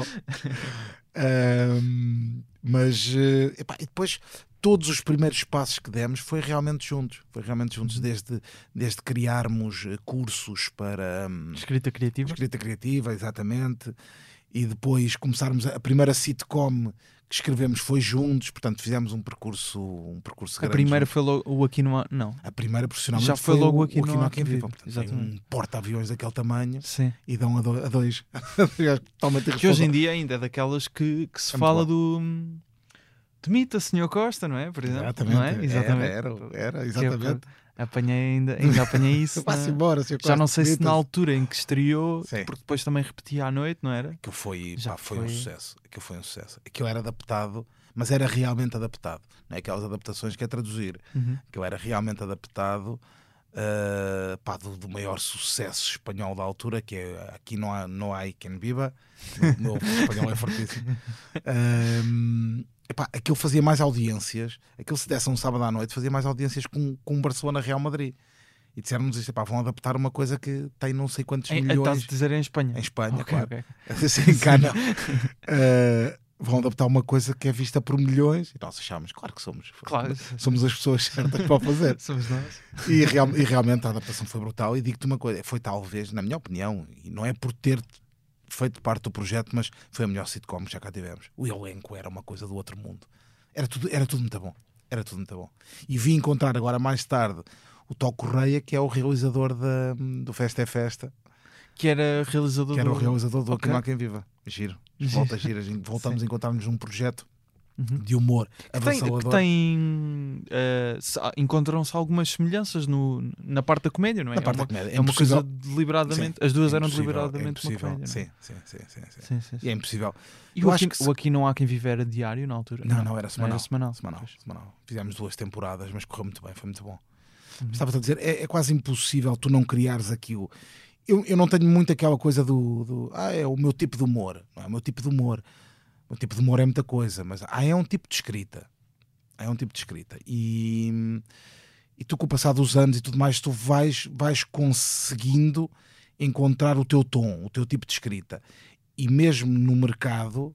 B: Ahm, mas eh, epá, e depois todos os primeiros passos que demos foi realmente juntos. Foi realmente juntos, desde, desde criarmos eh, cursos para hum,
A: Escrita criativa.
B: escrita criativa, exatamente, e depois começarmos a, a primeira sitcom que escrevemos foi juntos, portanto fizemos um percurso, um percurso
A: A
B: grande
A: primeira
B: juntos.
A: foi logo o Aqui há. Não.
B: a primeira profissionalmente
A: Já foi logo
B: o,
A: Aqui
B: o
A: Não Há
B: Quem
A: Quem
B: Viva.
A: Viva,
B: Portanto, um porta-aviões daquele tamanho
A: Sim.
B: e dão a, do- a dois. [laughs] Totalmente
A: Que hoje em dia ainda é daquelas que, que se
B: É muito
A: fala
B: bom.
A: do. hum, Demita, Senhor Costa, não é? Por exemplo.
B: Exatamente.
A: É? Exatamente.
B: Era, era, era,
A: é
B: exatamente.
A: Apanhei ainda, ainda apanhei [laughs] isso. Na-
B: embora.
A: Já não sei se na altura em que estreou,
B: Sim.
A: porque depois também repetia à noite, não era?
B: Aquilo foi,
A: Já
B: pá, foi, um
A: foi.
B: sucesso. Aquilo foi um sucesso. Aquilo era adaptado, mas era realmente adaptado. Não é aquelas adaptações que é traduzir.
A: Uhum.
B: Aquilo era realmente adaptado uh, pá, do, do maior sucesso espanhol da altura, que é Aqui não há, não há quem viva. O meu [laughs] espanhol é fortíssimo. Um, epá, aquilo fazia mais audiências. Aquilo se desse um sábado à noite, fazia mais audiências com, com o Barcelona Real Madrid. E disseram-nos isto, epá, vão adaptar uma coisa que tem não sei quantos
A: Em- Estás
B: milhões
A: a dizer em Espanha?
B: em Espanha,
A: Ok,
B: claro.
A: ok. [laughs]
B: Assim, cá não. Uh, [laughs] vão adaptar uma coisa que é vista por milhões e nós achamos, claro que somos.
A: Claro.
B: Somos as pessoas certas para fazer. [laughs]
A: Somos nós.
B: E, real- e realmente a adaptação foi brutal. E digo-te uma coisa: foi talvez, na minha opinião, e não é por ter feito parte do projeto, mas foi a melhor sitcom que já cá tivemos. O elenco era uma coisa do outro mundo. Era tudo, era tudo muito bom. Era tudo muito bom. E vim encontrar agora mais tarde o Tó Correia, que é o realizador da, do Festa é Festa,
A: Que era realizador
B: que era o
A: do...
B: realizador do
A: Ok.
B: Aqui Não Há Quem Viva. Giro. Volta gira. A gente- [laughs] Voltamos a encontrar-nos num projeto
A: Uhum.
B: de humor
A: Que tem, que
B: avassalador.
A: tem, eh, se- ah, encontram-se algumas semelhanças no, na parte da comédia, não é?
B: Na
A: é
B: parte
A: uma,
B: da comédia.
A: é uma coisa
B: impossível-
A: deliberadamente. as duas eram
B: impossível,
A: deliberadamente
B: é
A: uma
B: impossível.
A: comédia. não é?
B: Sim, sim, sim, sim, sim.
A: Sim, sim, sim.
B: E é impossível.
A: E
B: Eu
A: o
B: acho
A: aqui,
B: que se-
A: o aqui não há quem viver era diário na altura?
B: Não, não, era semanal.
A: semanal.
B: Semanal,
A: Pois.
B: semanal. Fizemos duas temporadas, mas correu muito bem, foi muito bom.
A: Uhum.
B: Estava a dizer, é, é quase impossível tu não criares aquilo. Eu, eu não tenho muito aquela coisa do, do, Ah, é o meu tipo de humor. Não é o meu tipo de humor. O meu tipo de humor é muita coisa, mas ah, é um tipo de escrita. É um tipo de escrita. E, e tu, com o passar dos anos e tudo mais, tu vais, vais conseguindo encontrar o teu tom, o teu tipo de escrita. E mesmo no mercado,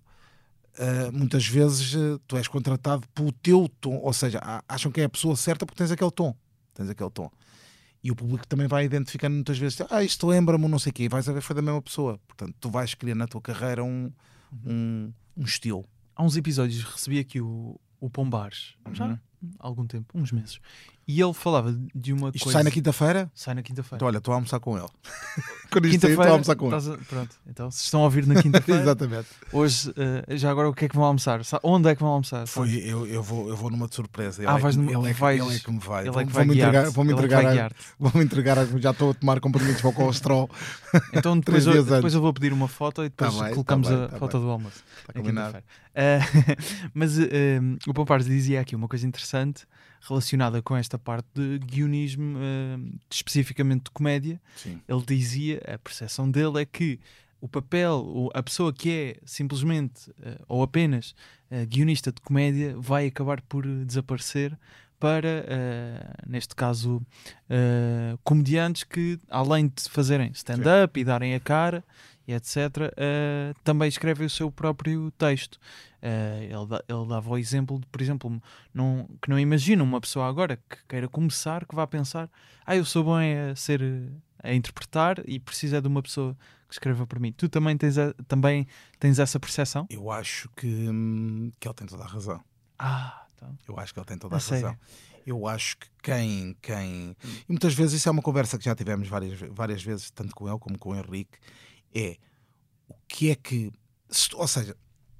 B: Uh, muitas vezes uh, tu és contratado pelo teu tom, ou seja, acham que é a pessoa certa porque tens aquele tom. Tens aquele tom. E o público também vai identificando muitas vezes, ah, isto lembra-me não sei o quê, e vais a ver foi da mesma pessoa. Portanto, tu vais criar na tua carreira um, um, um estilo.
A: Há uns episódios recebi aqui o, o Pombares, já
B: Uhum.
A: há algum tempo, uns meses, e ele falava de uma
B: Isto
A: coisa.
B: sai na quinta-feira?
A: Sai na quinta-feira.
B: Então, olha, estou a almoçar com ele. [laughs] Quando isto sair, estou a almoçar com ele.
A: a- Pronto, então se estão a ouvir na quinta-feira, [laughs]
B: Exatamente.
A: hoje, eh, já agora o que é que vão almoçar? Onde é que vão almoçar?
B: Foi, eu, eu, vou, eu vou numa de surpresa. Ele,
A: Ah,
B: é,
A: vais numa-
B: ele, é, que-
A: vais-
B: ele é que me vai.
A: Ele é
B: Vou-
A: que vai
B: Vou-me entregar, vou-me
A: Ele é
B: entregar,
A: vai
B: a- vou-me entregar, a- já estou a tomar comprimidos para o colesterol. [laughs]
A: Então depois, eu, depois eu vou pedir uma foto e depois
B: Tá
A: colocamos
B: tá bem,
A: a
B: tá
A: foto
B: bem.
A: do almoço.
B: Está
A: na
B: combinado.
A: Ah, mas eh, o Pombares dizia aqui uma coisa interessante relacionada com esta parte de guionismo, eh, especificamente de comédia.
B: Sim.
A: Ele dizia, a percepção dele é que o papel, a pessoa que é simplesmente eh, ou apenas eh, guionista de comédia vai acabar por desaparecer para, neste caso, comediantes que, além de fazerem stand-up e darem a cara e etc., eh, também escrevem o seu próprio texto. Eh, ele, da- ele dava o exemplo de, por exemplo, não, que não imagina uma pessoa agora que queira começar, que vá pensar, ah, eu sou bom a ser a interpretar e precisa de uma pessoa que escreva por mim. Tu também tens, a- também tens essa percepção?
B: Eu acho que, hum, que ele tem toda a razão.
A: Ah, então.
B: Eu acho que ele tem toda
A: A
B: a, razão. Eu acho que quem, quem. E muitas vezes isso é uma conversa que já tivemos várias, várias vezes, tanto com ele como com o Henrique. É o que é que. se ou seja,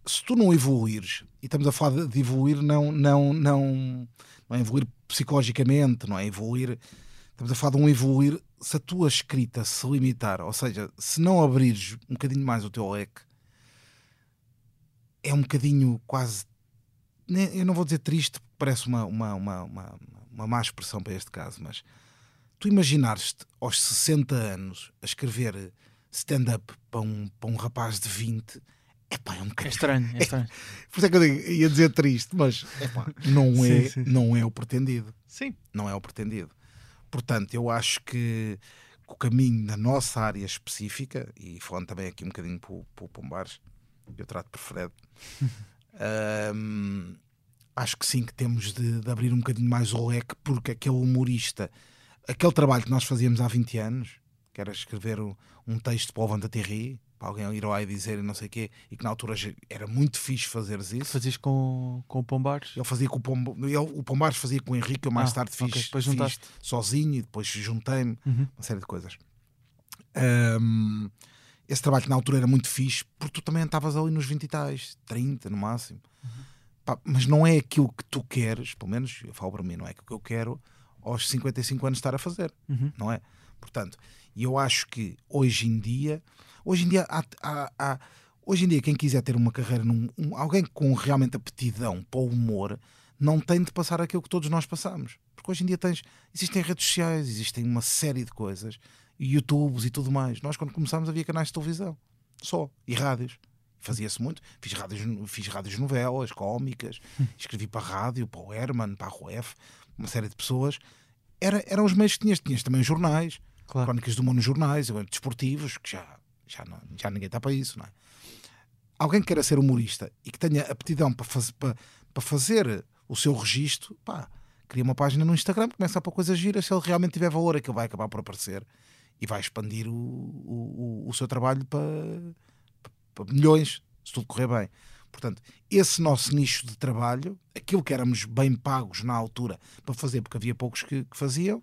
B: se tu não evoluires, e estamos a falar de, evoluir, não, não, não, não é evoluir psicologicamente, não é evoluir. Estamos a falar de um evoluir. Se a tua escrita se limitar, ou seja, se não abrires um bocadinho mais o teu leque, é um bocadinho quase ne- eu não vou dizer triste, parece uma, uma, uma, uma, uma má expressão para este caso, mas tu imaginares-te aos 60 anos a escrever stand-up para um, para um rapaz de 20, epá, é um
A: É
B: bocadinho.
A: estranho, [laughs] é estranho.
B: Por isso é que eu digo, ia dizer triste, mas epá, não, é,
A: sim, sim.
B: não é o pretendido.
A: Sim.
B: Não é o pretendido. Portanto, eu acho que o caminho na nossa área específica, e falando também aqui um bocadinho para o, para o Pombares, eu trato por Fred, [laughs] hum, acho que sim, que temos de, de abrir um bocadinho mais o leque, porque aquele humorista, aquele trabalho que nós fazíamos há 20 anos, que era escrever um, um texto para o Vanda Terry, para alguém ir lá e dizer e não sei o quê, e que na altura era muito fixe fazeres isso.
A: Fazias com, com o Pombares?
B: Ele fazia com o Pombo, ele, o Pombares fazia com o Henrique, eu mais
A: Ah,
B: tarde fiz,
A: ok, depois
B: fiz sozinho e depois juntei-me,
A: Uhum.
B: uma série de coisas. Ahm, esse trabalho que na altura era muito fixe, porque tu também estavas ali nos 20 e tais, 30 no máximo.
A: Uhum.
B: Pá, mas não é aquilo que tu queres, pelo menos eu falo para mim, não é aquilo que eu quero aos 55 anos estar a fazer,
A: Uhum.
B: não é? Portanto, e eu acho que hoje em dia, hoje em dia há, há- há- hoje em dia quem quiser ter uma carreira num, um- alguém com realmente aptidão para o humor não tem de passar aquilo que todos nós passamos. Porque hoje em dia tens, existem redes sociais, existem uma série de coisas, e YouTubes e tudo mais. Nós quando começámos havia canais de televisão, só, e rádios. Fazia-se muito. Fiz rádios, fiz rádios novelas, cómicas, [laughs] escrevi para a rádio, para o Herman, para a RUF, uma série de pessoas. Era, eram os meios que tinhas. Tinhas também jornais,
A: Claro.
B: crónicas do mundo nos jornais, desportivos, que já, já, não, já ninguém está para isso, não é? Alguém que queira ser humorista e que tenha aptidão para, faz, para, para fazer o seu registro, pá, cria uma página no Instagram, começa a pôr coisas giras, se ele realmente tiver valor, aquilo vai acabar por aparecer e vai expandir o, o, o- o seu trabalho para, para milhões, se tudo correr bem. Portanto, esse nosso nicho de trabalho, aquilo que éramos bem pagos na altura para fazer, porque havia poucos que, que faziam,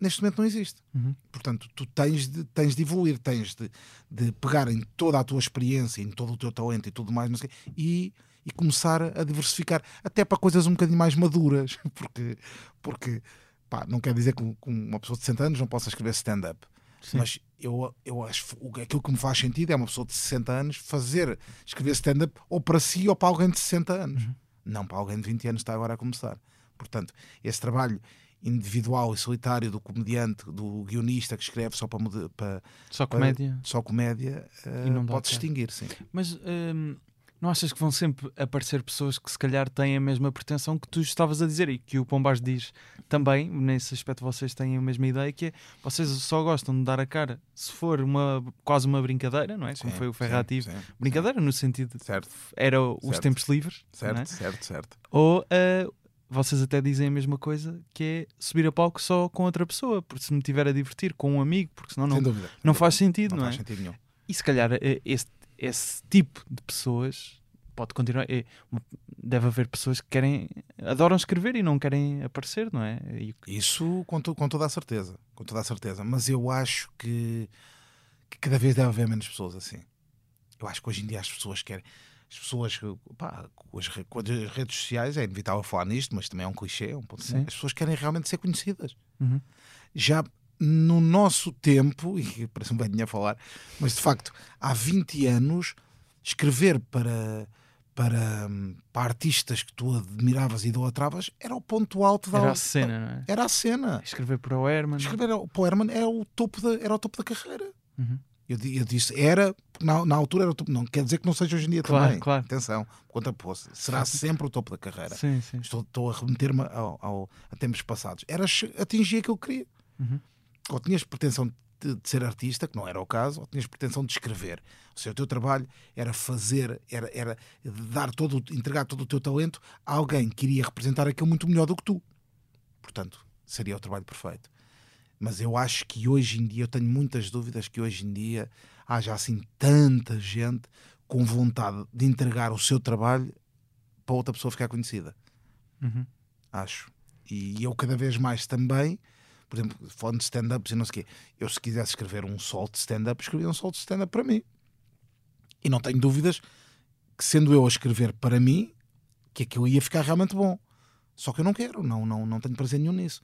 B: neste momento não existe.
A: Uhum.
B: Portanto, tu tens de, tens de evoluir, tens de, de pegar em toda a tua experiência, em todo o teu talento e tudo mais, não sei, e, e começar a diversificar, até para coisas um bocadinho mais maduras, [laughs] porque, porque pá, não quer dizer que, um- que uma pessoa de 60 anos não possa escrever stand-up.
A: Sim.
B: Mas eu, eu acho aquilo que me faz sentido é uma pessoa de 60 anos fazer, escrever stand-up ou para si ou para alguém de 60 anos,
A: Uhum.
B: não para alguém de 20 anos que está agora a começar. Portanto, esse trabalho individual e solitário do comediante, do guionista que escreve só para, para,
A: Só
B: para-
A: comédia.
B: só comédia,
A: não dá
B: pode distinguir, sim.
A: Mas hum, não achas que vão sempre aparecer pessoas que se calhar têm a mesma pretensão que tu estavas a dizer e que o Pombás diz também, nesse aspecto vocês têm a mesma ideia, que é vocês só gostam de dar a cara se for uma, quase uma brincadeira, não é? Como
B: Sim,
A: foi o
B: sim,
A: Ferrativo.
B: sim,
A: Brincadeira no sentido de
B: Certo,
A: era os
B: Certo.
A: tempos livres,
B: certo,
A: é?
B: certo, certo.
A: ou ah, vocês até dizem a mesma coisa, que é subir a palco só com outra pessoa, porque se me tiver a divertir com um amigo, porque senão não,
B: dúvida.
A: não faz sentido,
B: Não,
A: não,
B: faz
A: é?
B: sentido nenhum.
A: E se calhar eh, esse, esse tipo de pessoas pode continuar. é uma- deve haver pessoas que querem, adoram escrever e não querem aparecer, não é? E-
B: Isso com, to- com toda a certeza, com toda a certeza. Mas eu acho que, que cada vez deve haver menos pessoas assim. Eu acho que hoje em dia as pessoas querem. As pessoas, pá, com as, com as redes sociais, é inevitável falar nisto, mas também é um clichê, é um ponto
A: Sim.
B: As pessoas querem realmente ser conhecidas.
A: Uhum.
B: Já no nosso tempo, e [laughs] parece um velhinho a falar, mas de facto, há 20 anos, escrever para, para, hum, para artistas que tu admiravas e idolatravas era o ponto alto da
A: Era a cena, não é?
B: Era a cena.
A: Escrever para o Herman.
B: Escrever para o Herman era o topo da, era o topo da carreira.
A: Uhum.
B: Eu, eu disse, era, porque na, na altura era o topo. Não quer dizer que não seja hoje em dia
A: Claro,
B: também.
A: claro.
B: Atenção, conta poça. Será sempre o topo da carreira.
A: Sim, sim.
B: Estou, estou a remeter-me ao, ao- a tempos passados. Era atingir aquilo que queria.
A: Uhum.
B: Ou tinhas pretensão de, de ser artista, que não era o caso, ou tinhas pretensão de escrever. Ou seja, o teu trabalho era fazer, era, era dar todo, entregar todo o teu talento a alguém que iria representar aquilo muito melhor do que tu. Portanto, seria o trabalho perfeito. Mas eu acho que hoje em dia, eu tenho muitas dúvidas que hoje em dia haja assim tanta gente com vontade de entregar o seu trabalho para outra pessoa ficar conhecida.
A: Uhum.
B: Acho. E eu cada vez mais também, por exemplo, falando de stand-ups e não sei o quê, eu se quisesse escrever um solo de stand-up, escrevia um solo de stand-up para mim. E não tenho dúvidas que sendo eu a escrever para mim, que aquilo ia ficar realmente bom. Só que eu não quero, não, não, não tenho prazer nenhum nisso.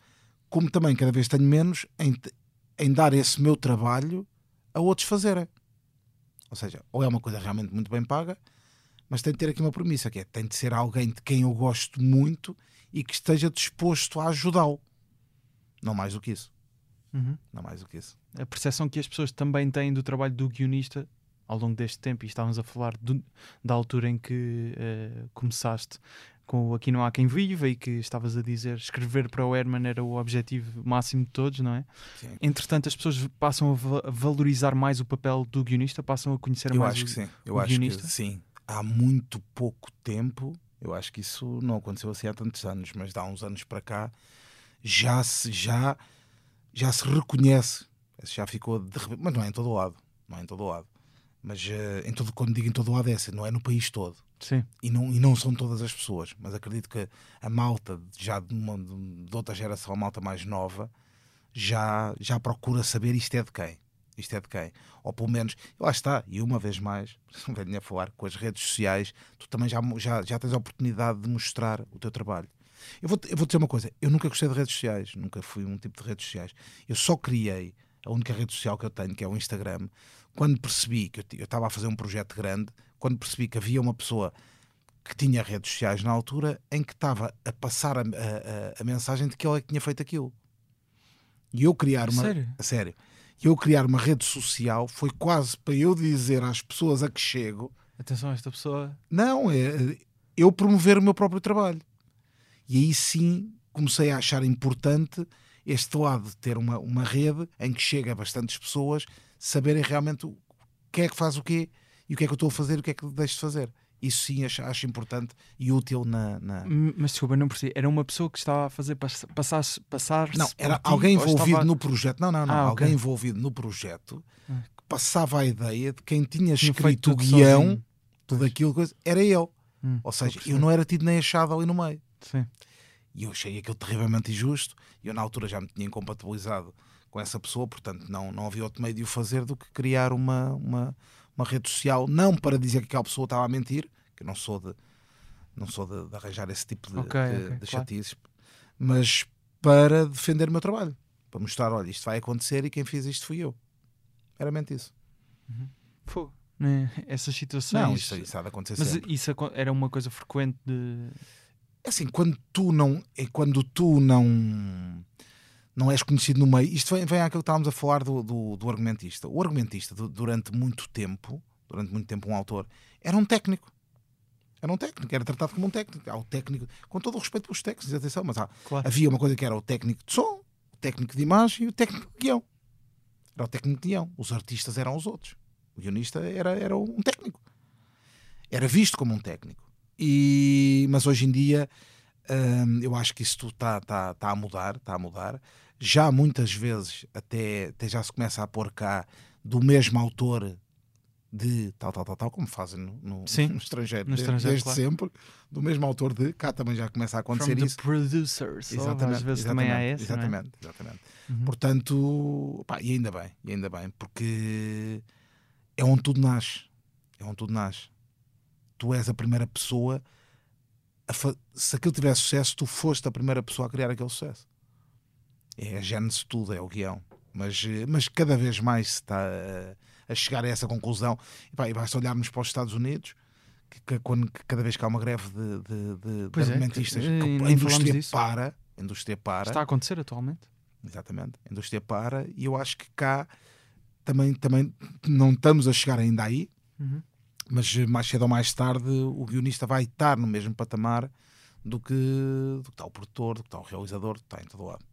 B: Como também cada vez tenho menos em, em dar esse meu trabalho a outros fazerem. Ou seja, ou é uma coisa realmente muito bem paga, mas tem de ter aqui uma premissa, que é tem de ser alguém de quem eu gosto muito e que esteja disposto a ajudá-lo. Não mais do que isso.
A: Uhum.
B: Não mais do que isso.
A: A percepção que as pessoas também têm do trabalho do guionista ao longo deste tempo, e estávamos a falar do- da altura em que eh, começaste com o Aqui Não Há Quem Viva e que estavas a dizer escrever para o Herman era o objetivo máximo de todos, não é?
B: Sim.
A: Entretanto, as pessoas passam a va- a valorizar mais o papel do guionista, passam a conhecer
B: Eu
A: mais
B: acho
A: o-
B: que sim. Eu acho
A: guionista?
B: que sim. Há muito pouco tempo, eu acho que isso não aconteceu assim há tantos anos, mas há uns anos para cá já se já já se reconhece, já ficou de repente, mas não é em todo o lado, não é em todo lado. Mas eh, em todo, quando digo em todo o lado é assim, não é no país todo.
A: Sim,
B: E não, e não são todas as pessoas, mas acredito que a malta já de, uma, de outra geração, a malta mais nova, já, já procura saber isto é de quem. Isto é de quem. Ou pelo menos, lá está, e uma vez mais, [laughs] venho a falar com as redes sociais, tu também já, já, já tens a oportunidade de mostrar o teu trabalho. Eu vou, eu vou dizer uma coisa, eu nunca gostei de redes sociais, nunca fui um tipo de redes sociais. Eu só criei a única rede social que eu tenho, que é o Instagram, quando percebi que eu estava a fazer um projeto grande, quando percebi que havia uma pessoa que tinha redes sociais na altura em que estava a passar a, a- a- mensagem de que ele é que tinha feito aquilo. E eu criar uma.
A: Sério?
B: Sério. E eu criar uma rede social foi quase para eu dizer às pessoas a que chego
A: atenção a esta pessoa.
B: não, é eu promover o meu próprio trabalho. E aí sim comecei a achar importante este lado de ter uma, uma rede em que chega a bastantes pessoas saberem realmente o que é que faz o quê e o que é que eu estou a fazer e o que é que deixo de fazer. Isso sim acho, acho importante e útil na. na-
A: Mas desculpa, não percebi. Era uma pessoa que estava a fazer pass- passar passar
B: Não, era alguém envolvido no projeto. Não, não, não.
A: Ah,
B: alguém
A: ok.
B: envolvido no projeto
A: Ah.
B: que passava a ideia de quem tinha escrito o guião,
A: sozinho.
B: tudo aquilo, coisa, era eu.
A: Hum,
B: Ou seja, eu não era tido nem achado ali no meio.
A: Sim.
B: E eu achei aquilo terrivelmente injusto. E eu, na altura, já me tinha incompatibilizado com essa pessoa, portanto, não, não havia outro meio de o fazer do que criar uma, uma, uma rede social, não para dizer que aquela pessoa estava a mentir, que eu não sou de, não sou de, de arranjar esse tipo de,
A: Ok,
B: de,
A: ok,
B: de
A: claro.
B: chatices, mas para defender o meu trabalho, para mostrar: olha, isto vai acontecer e quem fez isto fui eu. Meramente isso.
A: Fogo. Né, Essas situações.
B: Não, isso, isso há de acontecer
A: Mas
B: sempre.
A: isso era uma coisa frequente de.
B: É assim, quando tu não é quando tu não não és conhecido no meio, isto vem, vem àquilo que estávamos a falar do, do, do argumentista. O argumentista, du- durante muito tempo, durante muito tempo, um autor, era um técnico. Era um técnico, era tratado como um técnico. Há o técnico, com todo o respeito pelos técnicos, atenção, mas há,
A: Claro.
B: havia uma coisa que era o técnico de som, o técnico de imagem e o técnico de guião. Era o técnico de guião. Os artistas eram os outros. O guionista era, era um técnico. Era visto como um técnico. E, mas hoje em dia hum, eu acho que isso está tá, tá a mudar, está a mudar. Já muitas vezes até, até já se começa a pôr cá do mesmo autor de tal, tal, tal, tal, como fazem no, no- [laughs]
A: Sim,
B: no estrangeiro,
A: no
B: desde-
A: estrangeiro,
B: desde
A: claro.
B: sempre, do mesmo autor de cá também já começa a acontecer
A: From
B: isso.
A: the producers. Exatamente. Às vezes também há não é?
B: exatamente, exatamente.
A: Uhum.
B: Portanto, pá, e ainda bem, e ainda bem, porque é onde tudo nasce. É onde tudo nasce. Tu és a primeira pessoa. Se aquilo tiver sucesso, tu foste a primeira pessoa a criar aquele sucesso. É a gênese tudo, é o guião. Mas, eh, mas cada vez mais se está a, a chegar a essa conclusão. E, pá, e basta olharmos para os Estados Unidos, que, que quando, que cada vez que há uma greve de, de, de, de
A: é,
B: argumentistas,
A: que-
B: a indústria para. A indústria para.
A: Está a acontecer atualmente.
B: Exatamente. A indústria para e eu acho que cá também, também não estamos a chegar ainda aí,
A: Uhum.
B: Mas mais cedo ou mais tarde o guionista vai estar no mesmo patamar do que, do que está o produtor, do que está o realizador, do que está em todo lado.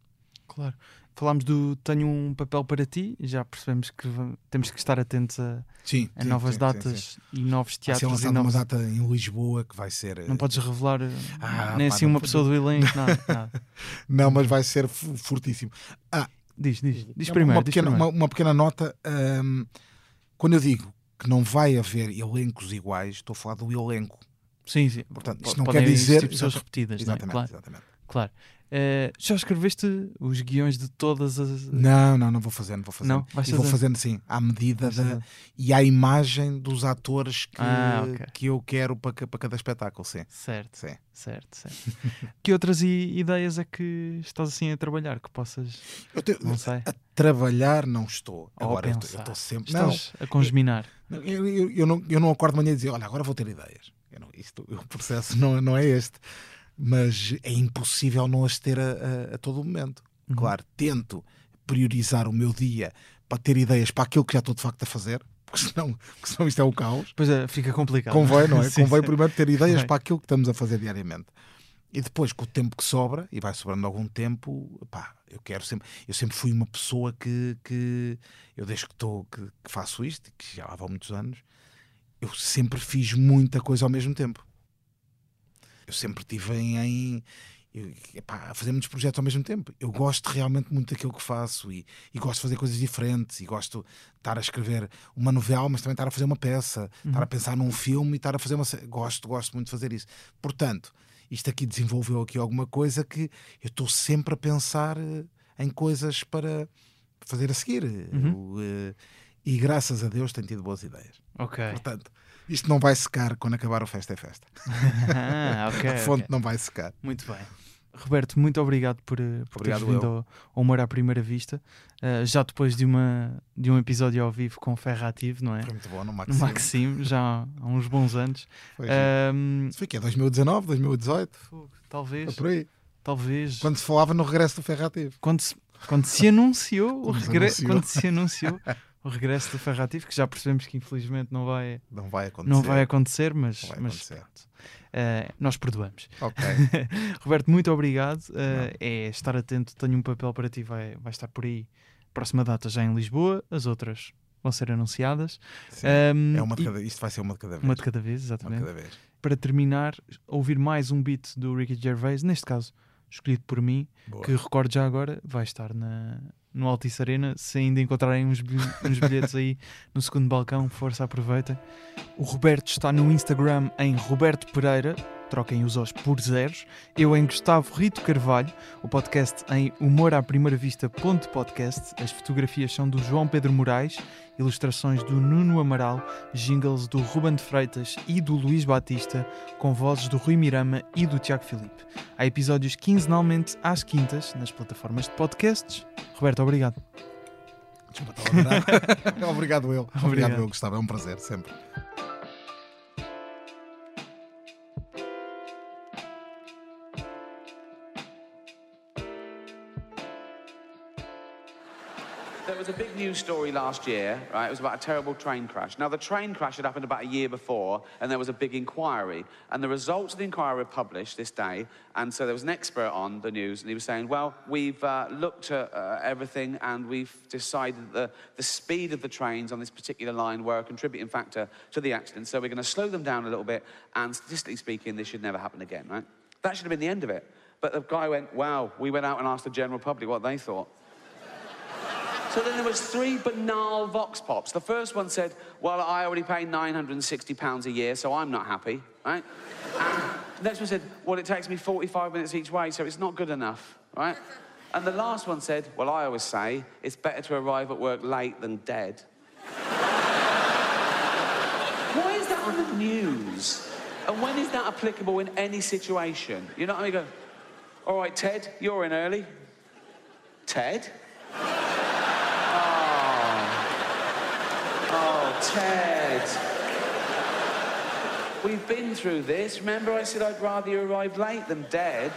A: Claro. Falámos do Tenho um papel para ti, já percebemos que temos que estar atentos a,
B: Sim,
A: a novas datas e novos
B: Vai ser
A: teatros
B: lançada uma
A: novos...
B: data em Lisboa que vai ser.
A: Não podes revelar eh,
B: Ah,
A: nem
B: pá,
A: assim uma pessoa do elenco, [laughs] nada. nada.
B: Não, mas vai ser fortíssimo. Ah,
A: Diz, diz, diz
B: Uma-
A: primeiro.
B: uma,
A: diz
B: pequena,
A: primeiro.
B: uma- uma pequena nota. hum, quando eu digo que não vai haver elencos iguais, estou a falar do elenco.
A: Sim, sim.
B: Portanto,
A: Po-
B: isto não
A: podem
B: quer dizer.
A: existir pessoas repetidas, não é?
B: Exatamente,
A: Claro,
B: exatamente.
A: claro. Eh, já escreveste os guiões de todas as.
B: Não, não, não vou fazer, não vou fazer.
A: Não? Vais
B: E vou
A: fazer?
B: fazendo sim, à medida da,
A: fazer.
B: e à imagem dos atores que,
A: Ah, ok.
B: que eu quero para, para cada espetáculo, sim.
A: Certo,
B: sim.
A: certo, certo. [laughs] que outras ideias é que estás assim a trabalhar que possas.
B: Eu te-
A: Não sei.
B: a trabalhar não estou.
A: Ou a
B: Agora eu estou- sempre.
A: Estás a congeminar.
B: Não, eu, eu, eu não, eu não acordo de manhã e dizer, olha, agora vou ter ideias. Eu não- isto, o processo não, não é este. Mas é impossível não as ter a, a- a todo momento.
A: Uhum.
B: Claro, tento priorizar o meu dia para ter ideias para aquilo que já estou de facto a fazer, porque senão, [laughs] porque senão isto é o caos.
A: Pois é, fica complicado.
B: Convém, não é? [laughs]
A: Sim,
B: Convém
A: sim.
B: primeiro ter ideias para aquilo que estamos a fazer diariamente. E depois, com o tempo que sobra, e vai sobrando algum tempo, pá, eu quero sempre. Eu sempre fui uma pessoa que, que eu desde que, estou, que, que faço isto, que já lá vão muitos anos, eu sempre fiz muita coisa ao mesmo tempo. Eu sempre tive em. eu, epá, a fazer muitos projetos ao mesmo tempo. Eu gosto realmente muito daquilo que faço e, e gosto de fazer coisas diferentes e gosto de estar a escrever uma novela, mas também estar a fazer uma peça, estar a pensar num filme e estar a fazer uma. Gosto, gosto muito de fazer isso. Portanto, isto aqui desenvolveu aqui alguma coisa que eu estou sempre a pensar eh, em coisas para fazer a seguir. Eu, eh, e graças a Deus tenho tido boas ideias.
A: Ok.
B: Portanto, isto não vai secar quando acabar o Festa é Festa.
A: Ah, ok. [laughs]
B: a fonte
A: ok.
B: não vai secar.
A: Muito bem. Roberto, muito obrigado por, eh, por teres
B: Obrigado
A: vindo
B: eu.
A: ao, ao Humor à Primeira Vista. Eh, já depois de, uma, de um episódio ao vivo com Ferra Ativo, não é?
B: Foi muito bom no
A: No
B: Maxime.
A: Maxime, já há uns bons anos.
B: Foi Isso foi que é 2019, 2018?
A: fogo, talvez,
B: Foi por aí.
A: talvez.
B: Quando se falava no regresso do Ferrativo.
A: quando se, quando se anunciou o regresso, quando se anunciou [laughs] o regresso do Ferrativo, que já percebemos que infelizmente não vai,
B: Não vai acontecer.
A: não vai acontecer, mas,
B: vai
A: mas
B: acontecer.
A: pronto. Eh, nós perdoamos.
B: Ok. [laughs]
A: Roberto, muito obrigado. Eh, é estar atento, tenho um papel para ti, vai, vai estar por aí. Próxima data já em Lisboa, as outras vão ser anunciadas.
B: Sim.
A: Ahm,
B: é uma de
A: e-
B: cada, isto vai ser uma de cada vez.
A: uma de cada vez, exatamente.
B: cada vez.
A: Para terminar, ouvir mais um beat do Ricky Gervais, neste caso escolhido por mim,
B: Boa.
A: que recordo já agora, vai estar na, no Altice Arena. Se ainda encontrarem uns, bil- uns bilhetes aí no segundo balcão, força, aproveitem. O Roberto está no Instagram em Roberto Pereira, troquem os Os por zeros. Eu em Gustavo Rito Carvalho, o podcast em Humor à Primeira Vista ponto podcast. As fotografias são do João Pedro Moraes, ilustrações do Nuno Amaral, jingles do Ruben de Freitas e do Luís Batista, com vozes do Rui Mirama e do Tiago Filipe. Há episódios quinzenalmente às quintas nas plataformas de podcasts. Roberto, obrigado.
B: Desculpa, estava a adorar. [laughs] Obrigado eu. Obrigado,
A: Obrigado.
B: eu, Gustavo. É um prazer, sempre.
D: Was a big news story last year, right? It was about a terrible train crash. Now, the train crash had happened about a year before, and there was a big inquiry. And the results of the inquiry were published this day. And so there was an expert on the news, and he was saying, Well, we've uh, looked at uh, everything, and we've decided that the speed of the trains on this particular line were a contributing factor to the accident. So we're going to slow them down a little bit, and statistically speaking, this should never happen again, right? That should have been the end of it. But the guy went, Wow, we went out and asked the general public what they thought. So then there was three banal vox pops. The first one said, well, I already pay 960 pounds a year, so I'm not happy, right? The next one said, well, it takes me 45 minutes each way, so it's not good enough, right? And the last one said, well, I always say it's better to arrive at work late than dead. Why is that on the news? And when is that applicable in any situation? You know what I mean? Go, all right, Ted, you're in early. Ted? Oh, Ted. We've been through this. Remember, I said I'd rather you arrive late than dead.